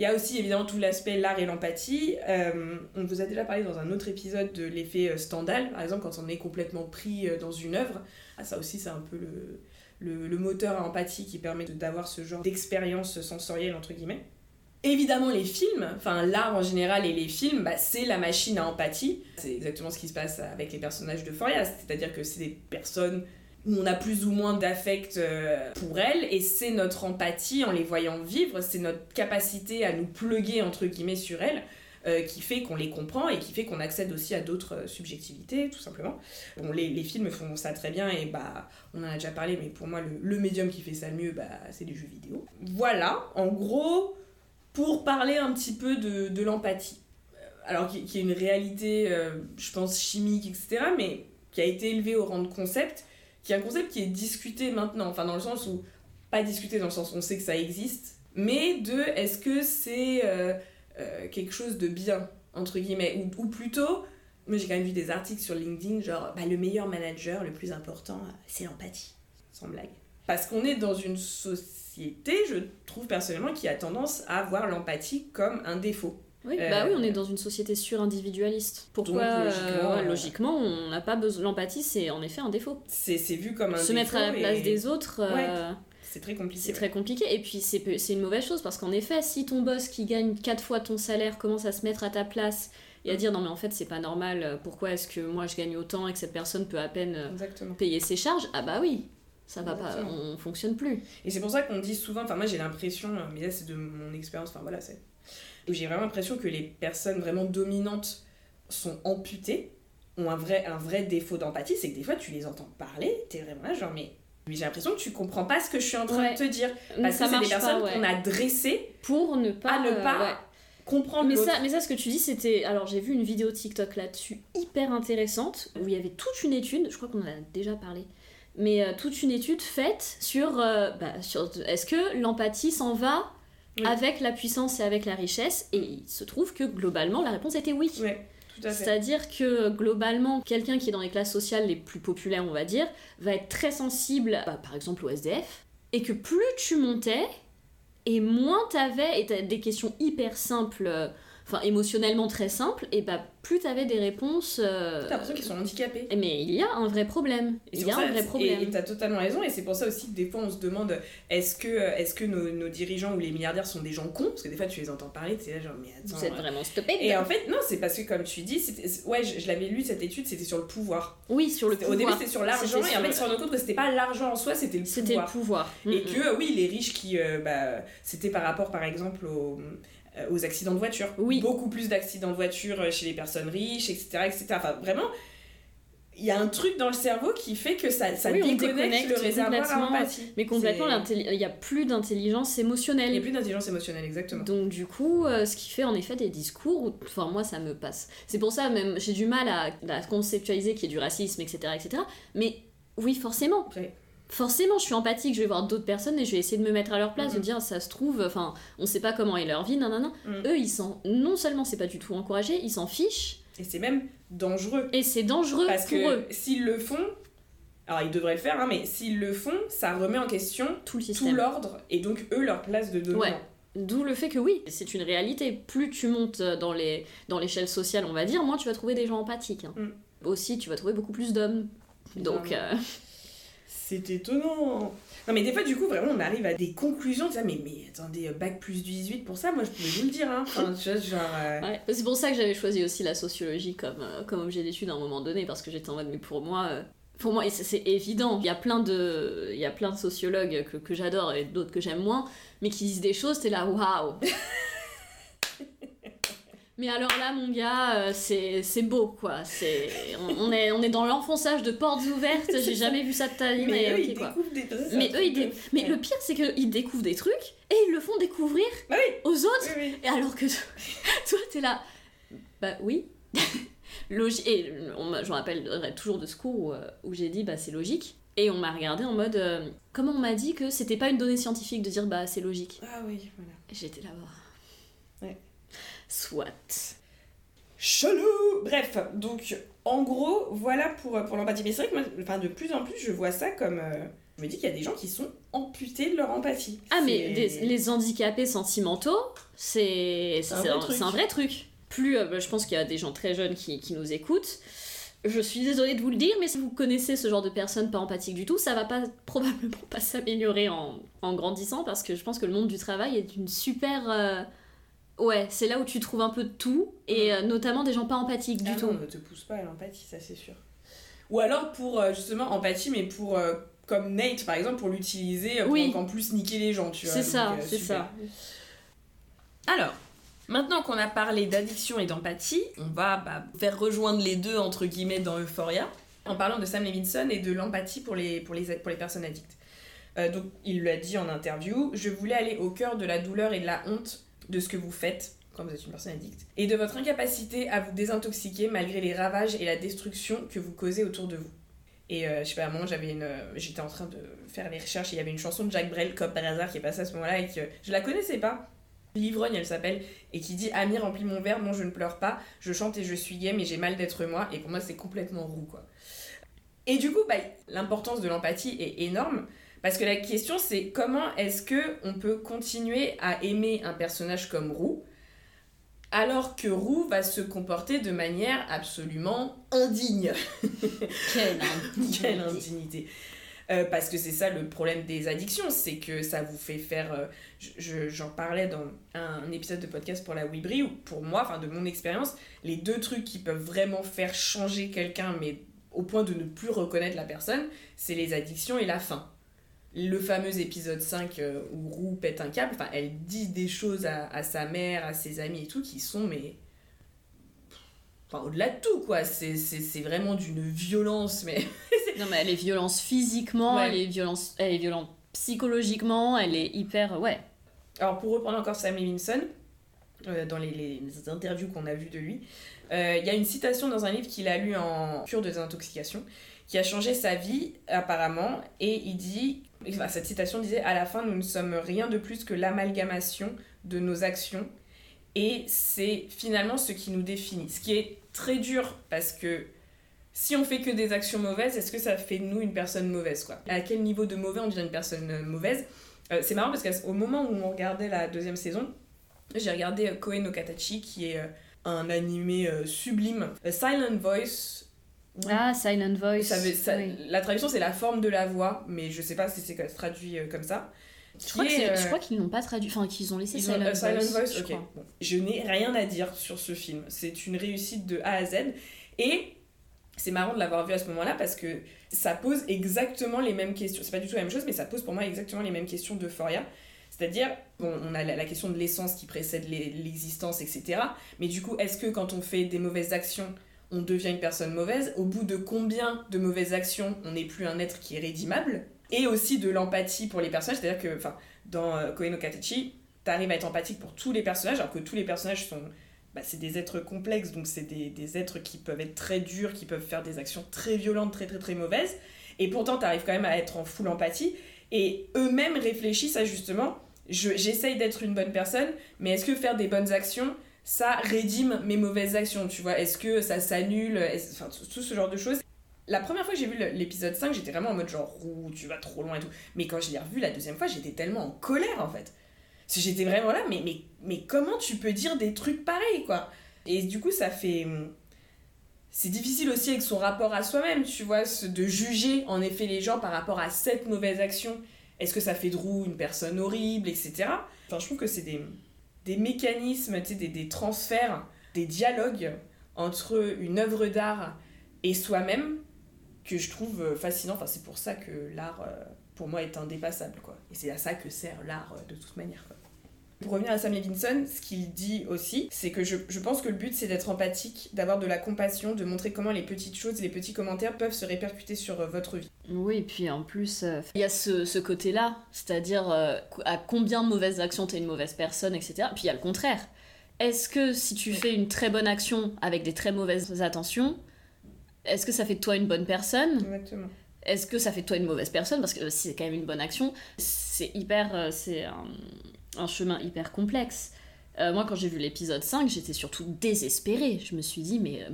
Il y a aussi évidemment tout l'aspect l'art et l'empathie. Euh, on vous a déjà parlé dans un autre épisode de l'effet euh, Stendhal, par exemple, quand on est complètement pris euh, dans une œuvre. Ah, ça aussi, c'est un peu le, le, moteur à empathie qui permet d'avoir ce genre d'expérience sensorielle, entre guillemets. Évidemment, les films, enfin l'art en général et les films, bah, c'est la machine à empathie. C'est exactement ce qui se passe avec les personnages de Forias, c'est-à-dire que c'est des personnes on a plus ou moins d'affect euh, pour elles, et c'est notre empathie en les voyant vivre, c'est notre capacité à nous pluguer entre guillemets sur elles, euh, qui fait qu'on les comprend et qui fait qu'on accède aussi à d'autres euh, subjectivités, tout simplement. Bon, les, films font ça très bien, et bah, on en a déjà parlé, mais pour moi, le, médium qui fait ça le mieux, bah, c'est les jeux vidéo. Voilà, en gros, pour parler un petit peu de, l'empathie. Alors, qui, est une réalité, je pense, chimique, etc., mais qui a été élevé au rang de concept, qui est un concept qui est discuté maintenant, enfin dans le sens où, pas discuté dans le sens où on sait que ça existe, mais de est-ce que c'est euh, euh, quelque chose de bien, entre guillemets, ou, ou plutôt, moi j'ai quand même vu des articles sur LinkedIn, genre bah, le meilleur manager, le plus important, c'est l'empathie, sans blague. Parce qu'on est dans une société, je trouve personnellement, qui a tendance à voir l'empathie comme un défaut. Oui, Euh, bah oui, on est dans une société sur-individualiste. Pourquoi Donc, euh, logiquement, ouais, euh, logiquement, on n'a pas besoin. L'empathie, c'est en effet un défaut. C'est vu comme un Se mettre à la place et des autres, euh, C'est très compliqué. c'est très compliqué. Et puis, c'est une mauvaise chose parce qu'en effet, si ton boss qui gagne 4 fois ton salaire commence à se mettre à ta place et à dire non, mais en fait, c'est pas normal, euh, pourquoi est-ce que moi je gagne autant et que cette personne peut à peine euh, Exactement. payer ses charges Ah bah oui, ça va pas, on fonctionne plus. Et c'est pour ça qu'on dit souvent, enfin moi j'ai l'impression, euh, mais là c'est de mon expérience, enfin voilà, c'est. Où J'ai vraiment l'impression que les personnes vraiment dominantes sont amputées, ont un vrai, un vrai défaut d'empathie, c'est que des fois tu les entends parler, t'es vraiment là genre mais. j'ai l'impression que tu comprends pas ce que je suis en train Ouais. de te dire. Parce ça que c'est des personnes ouais. qu'on a dressées Pour ne pas. à ne euh, pas ouais. comprendre Mais ça, mais ça, ce que tu dis, c'était. Alors, j'ai vu une vidéo TikTok là-dessus hyper intéressante où il y avait toute une étude, je crois qu'on en a déjà parlé, mais euh, toute une étude faite sur. euh, bah, sur est-ce que l'empathie s'en va Oui. avec la puissance et avec la richesse Et il se trouve que globalement, la réponse était oui. C'est-à-dire que globalement, quelqu'un qui est dans les classes sociales les plus populaires, on va dire, va être très sensible, bah, par exemple, au SDF, et que plus tu montais, et moins t'avais, et t'as des questions hyper simples, euh, enfin émotionnellement très simples, et bah plus t'avais des réponses. euh, T'as l'impression qu'ils sont handicapés. Mais il y a un vrai problème. Et Il y a un vrai Et problème. t'as totalement raison, et c'est pour ça aussi que des fois on se demande est-ce que, est que nos, nos dirigeants ou les milliardaires sont des gens cons? Parce que des fois tu les entends parler, tu là genre mais attends. Vous êtes euh, vraiment stupide. Et en fait, non, c'est parce que comme tu dis, ouais, je, je l'avais lu cette étude, c'était sur le pouvoir. Oui, sur le pouvoir. Au début, c'était sur l'argent, et en fait, sur- ils se rendaient compte que c'était pas l'argent en soi, c'était le C'était le pouvoir. pouvoir. Et que, oui, les riches qui. euh, bah, c'était par rapport, par exemple, euh, aux accidents de voiture. Oui. Beaucoup plus d'accidents de voiture euh, chez les personnes riches, etc. etc. Enfin, vraiment, il y a un truc dans le cerveau qui fait que ça, ça Oui, on déconnecte, déconnecte le réservoir à complètement. empathie. Mais complètement, il n'y a plus d'intelligence émotionnelle. Il n'y a plus d'intelligence émotionnelle, exactement. Donc du coup, euh, ce qui fait en effet des discours, où- enfin moi ça me passe. C'est pour ça même j'ai du mal à, à conceptualiser qu'il y ait du racisme, etc., etc. Mais oui, forcément. Ouais. Forcément, je suis empathique, je vais voir d'autres personnes et je vais essayer de me mettre à leur place, de dire ça se trouve, enfin on sait pas comment est leur vie, nanana. Mhm. Eux ils s'en, non seulement c'est pas du tout encouragé, ils s'en fichent Et c'est même dangereux. et c'est dangereux Parce pour que eux. s'ils le font, alors ils devraient le faire, hein, mais s'ils le font, ça remet en question Tout l'ordre et donc eux leur place de dominant. Ouais. D'où le fait que oui, c'est une réalité. Plus tu montes dans les dans l'échelle sociale, on va dire, moins tu vas trouver des gens empathiques. hein. Mm. Aussi, tu vas trouver beaucoup plus d'hommes. Donc, euh, C'est étonnant. Non mais des fois du coup vraiment on arrive à des conclusions ça mais mais attendez euh, bac plus 18 pour ça moi je pouvais vous le dire hein. Enfin tu vois genre euh, ouais. c'est pour ça que j'avais choisi aussi la sociologie comme, euh, comme objet d'étude à un moment donné, parce que j'étais en mode, mais pour moi, euh, pour moi, c'est évident, il y a plein de, il y a plein de sociologues que, que j'adore et d'autres que j'aime moins, mais qui disent des choses, t'es là, waouh! Mais alors là, mon gars, euh, c'est c'est beau, quoi. C'est on, on est, on est dans l'enfonçage de portes ouvertes. J'ai jamais vu ça de ta vie, mais, mais, eux ok, ils quoi. découvrent des Mais eux, ils truc dé- de- mais ouais. le pire, c'est qu'ils découvrent des trucs et ils le font découvrir Bah oui, aux autres. oui, oui. Et alors que toi, t'es là. Bah oui. Logique. Et on je me rappelle toujours de ce cours où, euh, où j'ai dit bah c'est logique. Et on m'a regardé en mode. euh, comment on m'a dit que c'était pas une donnée scientifique de dire bah c'est logique? Ah oui, voilà. Et j'étais là. Soit. Chelou Bref, donc en gros, voilà pour, pour l'empathie. Mais c'est vrai que moi, enfin, de plus en plus, je vois ça comme. euh, je me dis qu'il y a des gens qui sont amputés de leur empathie. Ah mais des- les handicapés sentimentaux, c'est c'est un vrai un, vrai truc. Plus, euh, bah, je pense qu'il y a des gens très jeunes qui, qui nous écoutent. Je suis désolée de vous le dire, mais si vous connaissez ce genre de personnes pas empathiques du tout, ça va pas probablement pas s'améliorer en, en grandissant parce que je pense que le monde du travail est une super. euh, Ouais, c'est là où tu trouves un peu de tout et euh, notamment des gens pas empathiques du Ah tout. non, ne te pousse pas à l'empathie, ça c'est sûr. Ou alors pour euh, justement empathie, mais pour. euh, comme Nate par exemple, pour l'utiliser pour Oui. encore plus niquer les gens, tu vois. C'est ça, c'est ça. Alors, maintenant qu'on a parlé d'addiction et d'empathie, on va bah, faire rejoindre les deux entre guillemets dans Euphoria, en parlant de Sam Levinson et de l'empathie pour les, pour, les, pour les personnes addictes. Euh, donc, il l'a dit en interview, je voulais aller au cœur de la douleur et de la honte de ce que vous faites quand vous êtes une personne addicte, et de votre incapacité à vous désintoxiquer malgré les ravages et la destruction que vous causez autour de vous. Et euh, je sais pas, moment, j'avais une, j'étais en train de faire les recherches et il y avait une chanson de Jacques Brel, comme par hasard, qui est passée à ce moment-là et que je la connaissais pas. L'ivrogne, elle s'appelle, et qui dit Ami remplit mon verre, non, je ne pleure pas, je chante et je suis gay, mais j'ai mal d'être moi. Et pour moi, c'est complètement roux, quoi. Et du coup, bah, l'importance de l'empathie est énorme. Parce que la question, c'est comment est-ce que on peut continuer à aimer un personnage comme Roux alors que Roux va se comporter de manière absolument indigne. Quelle Quelle indignité. Euh, parce que c'est ça le problème des addictions, c'est que ça vous fait faire. euh, je- J'en parlais dans un épisode de podcast pour la Wibri, où pour moi, enfin de mon expérience, les deux trucs qui peuvent vraiment faire changer quelqu'un, mais au point de ne plus reconnaître la personne, c'est les addictions et la faim. Le fameux épisode 5 euh, où Roux pète un câble, enfin, elle dit des choses à, à sa mère, à ses amis et tout, qui sont, mais. Enfin, au-delà de tout, quoi. C'est vraiment d'une violence, mais. Non, mais elle est violente physiquement, Ouais. elle, est violence, elle est violente psychologiquement, elle est hyper. Ouais. Alors, pour reprendre encore Sam Levinson, euh, dans les, les interviews qu'on a vues de lui, euh, il y a une citation dans un livre qu'il a lu en cure de désintoxication qui a changé sa vie, apparemment, et il dit, enfin, cette citation disait, à la fin, nous ne sommes rien de plus que l'amalgamation de nos actions, et c'est finalement ce qui nous définit. Ce qui est très dur, parce que si on fait que des actions mauvaises, est-ce que ça fait de nous une personne mauvaise, quoi? À quel niveau de mauvais on devient une personne euh, mauvaise? Euh, c'est marrant parce qu'au moment où on regardait la deuxième saison, j'ai regardé euh, Koe no Katachi, qui est un animé sublime. A Silent Voice. Oui. Ah, Silent Voice. Ça veut- ça- oui. La traduction, c'est la forme de la voix, mais je sais pas si c'est traduit euh, comme ça. Je crois, est, euh, je crois qu'ils l'ont pas traduit, enfin qu'ils ont laissé ils ont- Silent, euh, Silent Voice. Voice, je. Bon. N'ai rien à dire sur ce film. C'est une réussite de A à Z. Et c'est marrant de l'avoir vu à ce moment-là parce que ça pose exactement les mêmes questions. C'est pas du tout la même chose, mais ça pose pour moi exactement les mêmes questions d'Euphoria. C'est-à-dire, bon, on a la, la question de l'essence qui précède l'e- l'existence, etc. Mais du coup, est-ce que quand on fait des mauvaises actions, on devient une personne mauvaise Au bout de combien de mauvaises actions, on n'est plus un être qui est rédimable Et aussi de l'empathie pour les personnages, c'est-à-dire que, dans euh, Koe t'arrives à être empathique pour tous les personnages, alors que tous les personnages sont. Bah, c'est des êtres complexes, donc c'est des, êtres qui peuvent être très durs, qui peuvent faire des actions très violentes, très très très mauvaises. Et pourtant, t'arrives quand même à être en full empathie. Et eux-mêmes réfléchissent à justement, je- j'essaye d'être une bonne personne, mais est-ce que faire des bonnes actions, ça rédime mes mauvaises actions, tu vois Est-ce que ça s'annule? Enfin, tout, ce genre de choses. La première fois que j'ai vu l'épisode 5, j'étais vraiment en mode genre, Ouh, tu vas trop loin et tout. Mais quand je l'ai revu la deuxième fois, j'étais tellement en colère en fait. J'étais vraiment là, mais, mais, mais comment tu peux dire des trucs pareils, quoi? Et du coup, ça fait. hum, C'est difficile aussi avec son rapport à soi-même, tu vois, de juger en effet les gens par rapport à cette mauvaise action. Est-ce que ça fait de Roux une personne horrible, etc. Enfin, je trouve que c'est des, des mécanismes, des, des transferts, des dialogues entre une œuvre d'art et soi-même que je trouve euh, fascinant. Enfin, c'est pour ça que l'art, euh, pour moi, est indépassable, quoi. Et c'est à ça que sert l'art, euh, de toute manière. Pour revenir à Sam Levinson, ce qu'il dit aussi, c'est que je, je pense que le but c'est d'être empathique, d'avoir de la compassion, de montrer comment les petites choses les petits commentaires peuvent se répercuter sur euh, votre vie. Oui, et puis en plus, euh, il y a ce, ce côté-là, c'est-à-dire euh, à combien de mauvaises actions t'es une mauvaise personne, etc. Puis il y a le contraire. Est-ce que si tu fais une très bonne action avec des très mauvaises intentions, est-ce que ça fait de toi une bonne personne? Exactement. Est-ce que ça fait de toi une mauvaise personne? Parce que si c'est quand même une bonne action, c'est hyper. c'est un, un chemin hyper complexe. Euh, moi, quand j'ai vu l'épisode 5, j'étais surtout désespérée. Je me suis dit, mais. euh,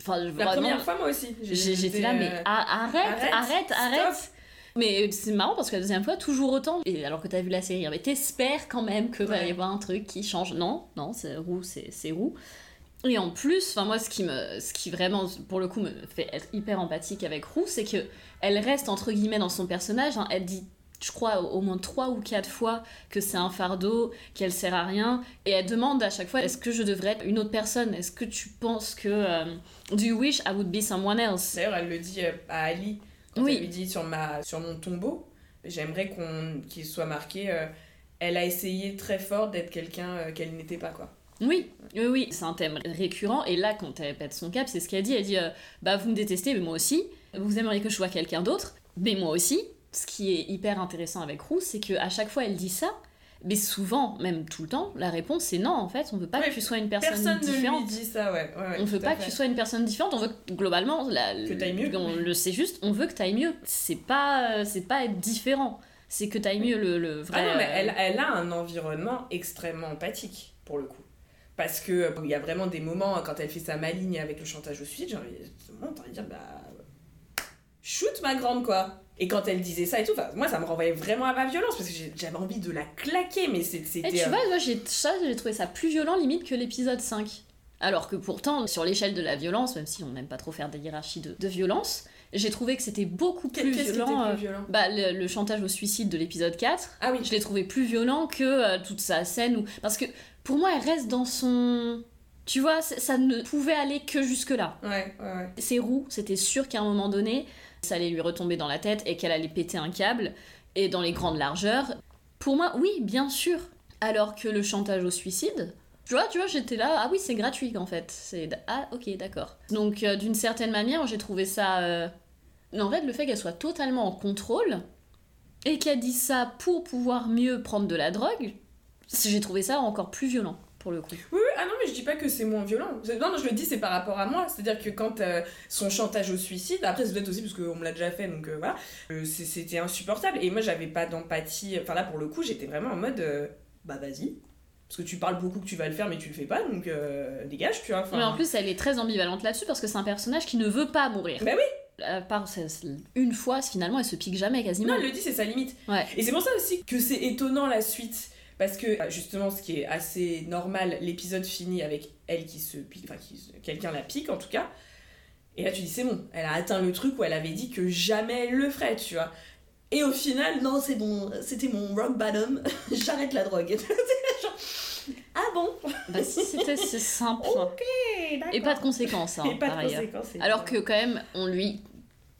Enfin, La première fois, moi aussi. J'étais là, mais euh, arrête, arrête, arrête. Mais c'est marrant parce que la deuxième fois, toujours autant. Et alors que t'as vu la série, hein, mais t'espères quand même que va y Ouais. avoir un truc qui change. Non, non, c'est roux, c'est c'est roux. Et en plus, enfin moi, ce qui me, ce qui vraiment, pour le coup, me fait être hyper empathique avec Roux, c'est que elle reste entre guillemets dans son personnage. hein. Elle dit, je crois, au moins trois ou quatre fois que c'est un fardeau, qu'elle sert à rien, et elle demande à chaque fois, est-ce que je devrais être une autre personne? Est-ce que tu penses que euh, Do you wish I would be someone else? D'ailleurs, elle le dit euh, à Ali quand Oui. elle lui dit sur, ma, sur mon tombeau, j'aimerais qu'on qu'il soit marqué euh, elle a essayé très fort d'être quelqu'un euh, qu'elle n'était pas, quoi. Oui, oui, oui, c'est un thème récurrent. Et là, quand elle pète son cap, c'est ce qu'elle dit. Elle dit euh, Bah, vous me détestez, mais moi aussi. Vous aimeriez que je sois quelqu'un d'autre, mais moi aussi. Ce qui est hyper intéressant avec Roux, c'est qu'à chaque fois elle dit ça, Mais souvent, même tout le temps, la réponse c'est non, en fait, on veut pas Ouais, que tu sois une personne, Personne différente. ne lui dit ça, ouais. ouais, ouais, on veut pas que tu sois une personne différente, on veut que, globalement la, Que t'ailles mieux. On le sait juste, on veut que t'ailles mieux. C'est pas euh, c'est pas être différent, c'est que t'ailles mieux le, le vrai. Ah non, mais euh, elle, elle a un environnement extrêmement empathique, pour le coup. Parce que bon, il y a vraiment des moments, quand elle fait sa maligne avec le chantage au suicide, j'ai envie de dire, bah. Shoot ma grande, quoi! Et quand elle disait ça et tout, moi ça me renvoyait vraiment à ma violence parce que j'avais envie de la claquer, mais c'est- Eh, c'était. tu euh, vois, moi, j'ai ça, j'ai trouvé ça plus violent limite que l'épisode 5. Alors que pourtant, sur l'échelle de la violence, même si on n'aime pas trop faire des hiérarchies de, de violence, j'ai trouvé que c'était beaucoup plus Qu'est-ce qui était violent. euh, plus violent? bah, le, le chantage au suicide de l'épisode 4, Ah oui, je l'ai trouvé plus violent que euh, toute sa scène. Où... Parce que pour moi, elle reste dans son. Tu vois, ça ne pouvait aller que jusque-là. ouais, ouais, ouais. Ses roues, c'était sûr qu'à un moment donné, ça allait lui retomber dans la tête et qu'elle allait péter un câble. Et dans les grandes largeurs, pour moi, oui, bien sûr. Alors que le chantage au suicide, tu vois, tu vois, j'étais là, ah oui, c'est gratuit en fait. Ah ok, d'accord. Donc euh, d'une certaine manière, j'ai trouvé ça. euh, En fait, le fait qu'elle soit totalement en contrôle et qu'elle dise ça pour pouvoir mieux prendre de la drogue, j'ai trouvé ça encore plus violent pour le coup. Oui, oui, ah non, mais je dis pas que c'est moins violent. Non, non, je le dis, c'est par rapport à moi. C'est-à-dire que quand euh, son chantage au suicide, après, c'est peut-être aussi parce qu'on me l'a déjà fait, donc euh, voilà, euh, c'était insupportable. Et moi, j'avais pas d'empathie. Enfin, là, pour le coup, j'étais vraiment en mode, euh, bah vas-y. Parce que tu parles beaucoup que tu vas le faire, mais tu le fais pas, donc euh, dégage, tu vois. Enfin, Mais en plus, elle est très ambivalente là-dessus parce que c'est un personnage qui ne veut pas mourir. Bah oui. À part une fois, finalement, elle se pique jamais quasiment. Non, elle le dit, c'est sa limite. Ouais. Et c'est pour ça aussi que c'est étonnant la suite. Parce que, bah, justement, ce qui est assez normal, l'épisode finit avec elle qui se pique, enfin, quelqu'un la pique en tout cas. Et là, tu dis, c'est bon, elle a atteint le truc où elle avait dit que jamais elle le ferait, tu vois. Et au final, non, c'est bon, c'était mon rock bottom, j'arrête la drogue. Ah bon? Bah si c'était c'est simple. Ok, Et pas de conséquences, hein, Et pas de conséquences. Alors que quand même, on lui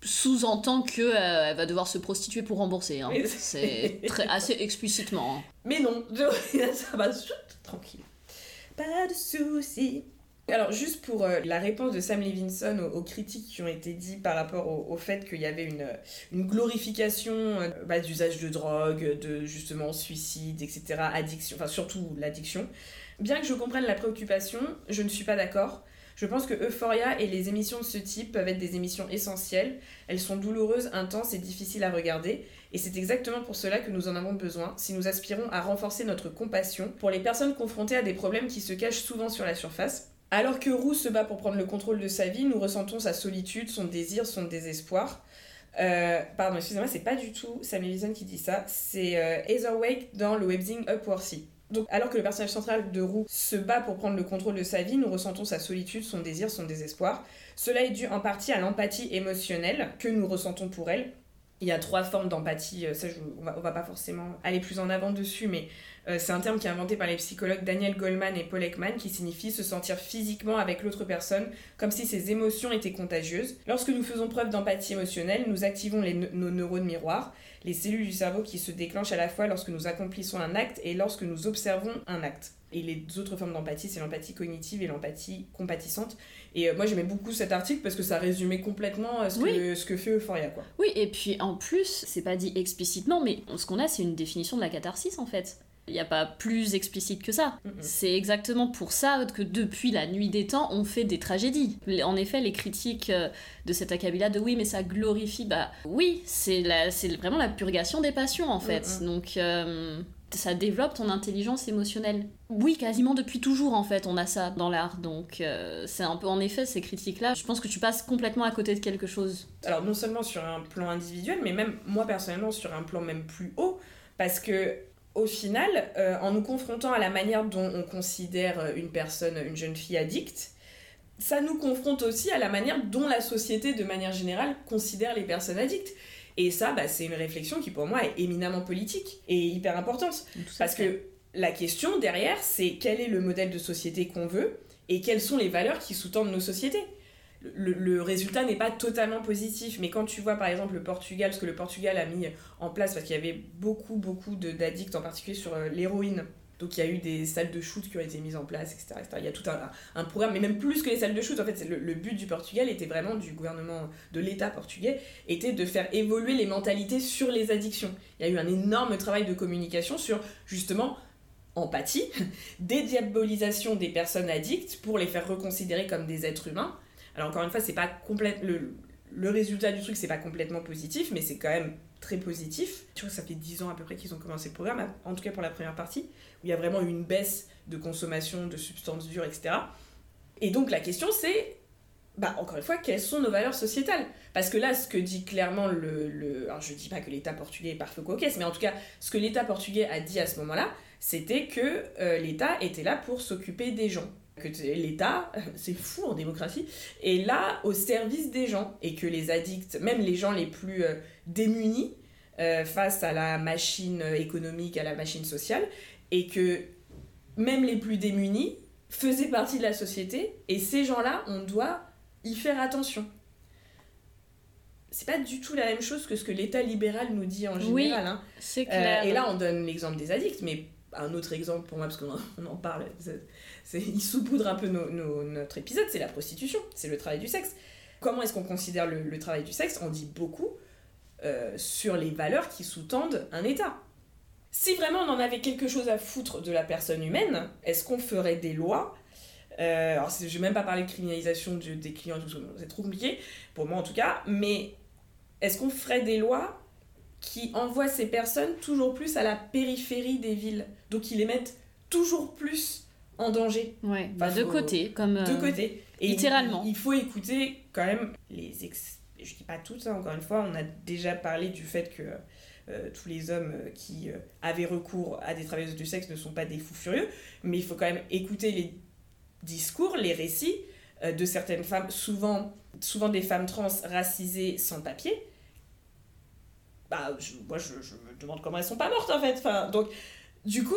sous-entend que euh, elle va devoir se prostituer pour rembourser. hein. C'est très, assez explicitement. hein. Mais non, ça va tranquille. Pas de soucis. Alors, juste pour euh, la réponse de Sam Levinson aux, aux critiques qui ont été dites par rapport au, au fait qu'il y avait une, une glorification euh, bah, d'usage de drogue, de justement suicide, etc., addiction, enfin surtout l'addiction. Bien que je comprenne la préoccupation, je ne suis pas d'accord. Je pense que Euphoria et les émissions de ce type peuvent être des émissions essentielles. Elles sont douloureuses, intenses et difficiles à regarder. Et c'est exactement pour cela que nous en avons besoin, si nous aspirons à renforcer notre compassion pour les personnes confrontées à des problèmes qui se cachent souvent sur la surface. Alors que Roux se bat pour prendre le contrôle de sa vie, nous ressentons sa solitude, son désir, son désespoir. Euh, pardon, excusez-moi, c'est pas du tout Sam Levinson qui dit ça, c'est euh, Wake dans le webzine Upworthy. Alors que le personnage central de Roux se bat pour prendre le contrôle de sa vie, nous ressentons sa solitude, son désir, son désespoir. Cela est dû en partie à l'empathie émotionnelle que nous ressentons pour elle. Il y a trois formes d'empathie, euh, ça je, on, va, pas forcément aller plus en avant dessus, mais euh, c'est un terme qui est inventé par les psychologues Daniel Goleman et Paul Ekman qui signifie se sentir physiquement avec l'autre personne comme si ses émotions étaient contagieuses. Lorsque nous faisons preuve d'empathie émotionnelle, nous activons nos neurones miroirs, les cellules du cerveau qui se déclenchent à la fois lorsque nous accomplissons un acte et lorsque nous observons un acte. Et les autres formes d'empathie, c'est l'empathie cognitive et l'empathie compatissante. Et euh, moi j'aimais beaucoup cet article parce que ça résumait complètement euh, ce, que, ce que fait Euphoria. Quoi. Oui, et puis en plus, c'est pas dit explicitement, mais ce qu'on a, c'est une définition de la catharsis en fait. Il n'y a pas plus explicite que ça. C'est exactement pour ça que depuis la nuit des temps, on fait des tragédies. En effet, les critiques euh, de cet acabit-là de oui, mais ça glorifie, bah oui, c'est vraiment la purgation des passions en fait. Donc euh, ça développe ton intelligence émotionnelle. Oui, quasiment depuis toujours en fait, on a ça dans l'art. Donc euh, c'est un peu en effet ces critiques-là. Je pense que tu passes complètement à côté de quelque chose. Alors non seulement sur un plan individuel, mais même moi personnellement sur un plan même plus haut, parce que au final, euh, en nous confrontant à la manière dont on considère euh, une personne, une jeune fille addicte, ça nous confronte aussi à la manière dont la société, de manière générale, considère les personnes addictes. Et ça, bah, c'est une réflexion qui pour moi est éminemment politique et hyper importante. Parce que la question derrière, c'est quel est le modèle de société qu'on veut et quelles sont les valeurs qui sous-tendent nos sociétés. Le, le résultat n'est pas totalement positif, mais quand tu vois par exemple le Portugal, ce que le Portugal a mis en place, parce qu'il y avait beaucoup, beaucoup d'addicts, en particulier sur euh, l'héroïne, Donc il y a eu des salles de shoot qui ont été mises en place, etc. Il y a tout un, un, programme, mais même plus que les salles de shoot, en fait, le, le but du Portugal était vraiment, du gouvernement, de l'État portugais, était de faire évoluer les mentalités sur les addictions. Il y a eu un énorme travail de communication sur, justement, empathie, dédiabolisation des personnes addictes pour les faire reconsidérer comme des êtres humains. Alors encore une fois, c'est pas complète le, résultat du truc, c'est pas complètement positif, mais c'est quand même très positif. Tu vois, ça fait 10 ans à peu près qu'ils ont commencé le programme, en tout cas pour la première partie, où il y a vraiment une baisse de consommation de substances dures, etc. Et donc la question c'est, bah encore une fois, quelles sont nos valeurs sociétales? Parce que là, ce que dit clairement le... alors je dis pas que l'État portugais est parfait cocasse, mais en tout cas, ce que l'État portugais a dit à ce moment-là, c'était que euh, l'État était là pour s'occuper des gens que l'État, c'est fou en démocratie, est là au service des gens et que les addicts, même les gens les plus euh, démunis euh, face à la machine économique, à la machine sociale, et que même les plus démunis faisaient partie de la société et ces gens-là, on doit y faire attention. C'est pas du tout la même chose que ce que l'État libéral nous dit en général. Oui, hein. c'est clair. et là, on donne l'exemple des addicts, mais un autre exemple pour moi, parce qu'on en, parle, il saupoudre un peu notre épisode, c'est la prostitution, c'est le travail du sexe. Comment est-ce qu'on considère le, travail du sexe? On dit beaucoup euh, sur les valeurs qui sous-tendent un État. Si vraiment on en avait quelque chose à foutre de la personne humaine, est-ce qu'on ferait des lois? Euh, alors, je vais même pas parler de criminalisation de, des clients, c'est trop compliqué, pour moi en tout cas, mais est-ce qu'on ferait des lois qui envoient ces personnes toujours plus à la périphérie des villes? Donc, qui les mettent toujours plus en danger. Ouais, bah de faut... côté, comme. Euh... De côté. Et littéralement. Il, il, faut écouter quand même les. Ex... Je dis pas toutes, hein, encore une fois, on a déjà parlé du fait que. Euh, tous les hommes qui euh, avaient recours à des travailleuses du sexe ne sont pas des fous furieux, mais il faut quand même écouter les discours, les récits euh, de certaines femmes, souvent, souvent des femmes trans racisées sans papier. Bah, je, moi, je, je, me demande comment elles sont pas mortes en fait. Enfin, donc, du coup,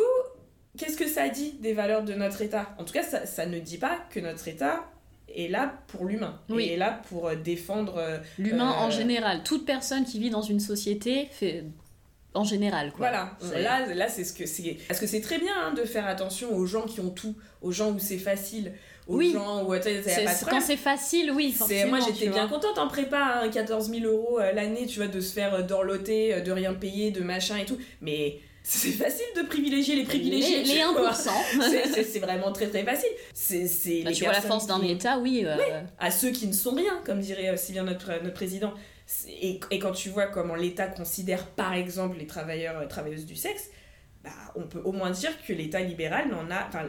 qu'est-ce que ça dit des valeurs de notre État? En tout cas, ça, ça, ne dit pas que notre État est là pour l'humain, oui. est là pour défendre l'humain euh, en général. Toute personne qui vit dans une société fait en général quoi. Voilà, là, là c'est ce que c'est parce que c'est très bien hein, de faire attention aux gens qui ont tout, aux gens où c'est facile, aux oui. gens où quand c'est facile, oui, forcément. Moi j'étais bien contente en prépa, hein, 14 000 euros l'année, tu vois, de se faire dorloter, de rien payer, de machin et tout, mais c'est facile de privilégier les privilégiés. Les, les 1%. c'est vraiment très très facile. C'est bah, tu vois la force d'un. État, oui, euh... oui. À ceux qui ne sont rien, comme dirait si bien notre, notre président. Et, et, quand tu vois comment l'État considère par exemple les travailleurs et travailleuses du sexe, bah, on peut au moins dire que l'État libéral n'en a. Enfin,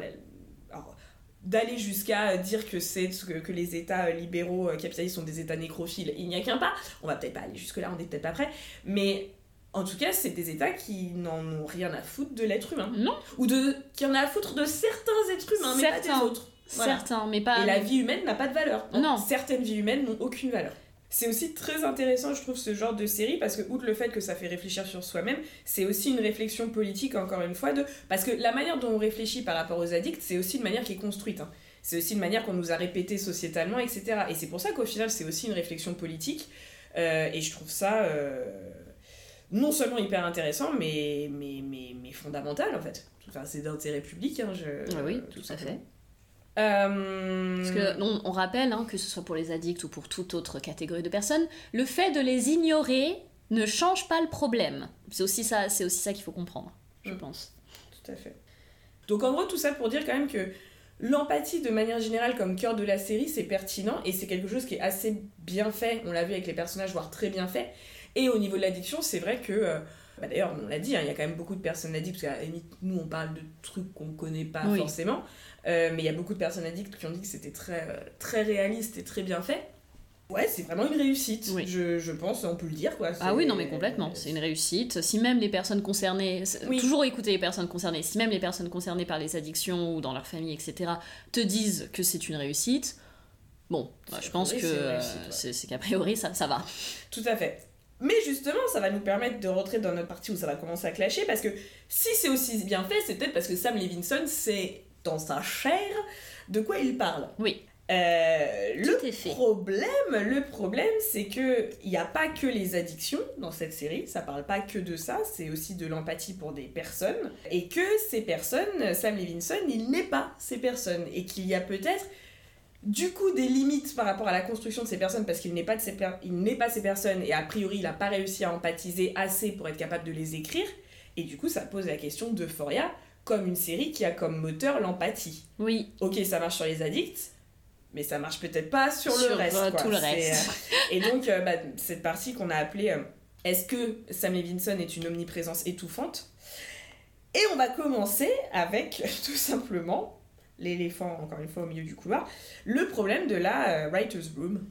d'aller jusqu'à dire que c'est que, que, les États libéraux capitalistes sont des États nécrophiles, il n'y a qu'un pas. On va peut-être pas aller jusque-là, on n'est peut-être pas prêt. Mais en tout cas, c'est des États qui n'en ont rien à foutre de l'être humain. Non. Ou de, qui en a à foutre de certains êtres humains, certains. mais pas des autres. Voilà. Certains, mais pas. Et la vie humaine n'a pas de valeur. Non. Certaines vies humaines n'ont aucune valeur. C'est aussi très intéressant, je trouve, ce genre de série, parce que, outre le fait que ça fait réfléchir sur soi-même, c'est aussi une réflexion politique, encore une fois, de... parce que la manière dont on réfléchit par rapport aux addicts, c'est aussi une manière qui est construite. Hein. C'est aussi une manière qu'on nous a répétée sociétalement, etc. Et c'est pour ça qu'au final, c'est aussi une réflexion politique. Euh, et je trouve ça euh, non seulement hyper intéressant, mais, mais, mais, mais fondamental, en fait. Enfin, c'est d'intérêt public. Hein, je, ah oui, tout à fait. Euh... Parce que on, on rappelle, hein, que ce soit pour les addicts ou pour toute autre catégorie de personnes, le fait de les ignorer ne change pas le problème. C'est aussi ça, c'est aussi ça qu'il faut comprendre, je mmh. pense. Tout à fait. Donc en gros, tout ça pour dire quand même que l'empathie de manière générale comme cœur de la série, c'est pertinent et c'est quelque chose qui est assez bien fait. On l'a vu avec les personnages, voire très bien fait. Et au niveau de l'addiction, c'est vrai que... Euh, bah D'ailleurs, on l'a dit, il hein, y a quand même beaucoup de personnes addictes, parce qu'à la limite, nous, on parle de trucs qu'on connaît pas oui. forcément. Euh, mais il y a beaucoup de personnes addictes qui ont dit que c'était très, très réaliste et très bien fait. Ouais, c'est vraiment une réussite, oui. je, je, pense, on peut le dire. Quoi. Ah oui, non, mais complètement, c'est une réussite. Si même les personnes concernées, oui. toujours écouter les personnes concernées, si même les personnes concernées par les addictions ou dans leur famille, etc., te disent que c'est une réussite, bon, bah, je pense que c'est qu'a priori, ça, ça va. Tout à fait. Mais justement, ça va nous permettre de rentrer dans notre partie où ça va commencer à clasher, parce que si c'est aussi bien fait, c'est peut-être parce que Sam Levinson, c'est dans sa chair de quoi il parle. Oui. Euh, le problème, le problème, c'est que il n'y a pas que les addictions dans cette série. Ça parle pas que de ça. C'est aussi de l'empathie pour des personnes et que ces personnes, Sam Levinson, il n'est pas ces personnes et qu'il y a peut-être du coup des limites par rapport à la construction de ces personnes parce qu'il n'est pas, de ces per- il n'est pas ces personnes et a priori il n'a pas réussi à empathiser assez pour être capable de les écrire et du coup ça pose la question d'Euphoria comme une série qui a comme moteur l'empathie. Oui, Ok ça marche sur les addicts mais ça marche peut-être pas sur, Sur, le reste. euh, quoi. tout le reste. euh, et donc euh, bah, cette partie qu'on a appelée euh, Est-ce que Sam Levinson est une omniprésence étouffante? Et on va commencer avec tout simplement l'éléphant encore une fois au milieu du couloir, le problème de la euh, writer's room.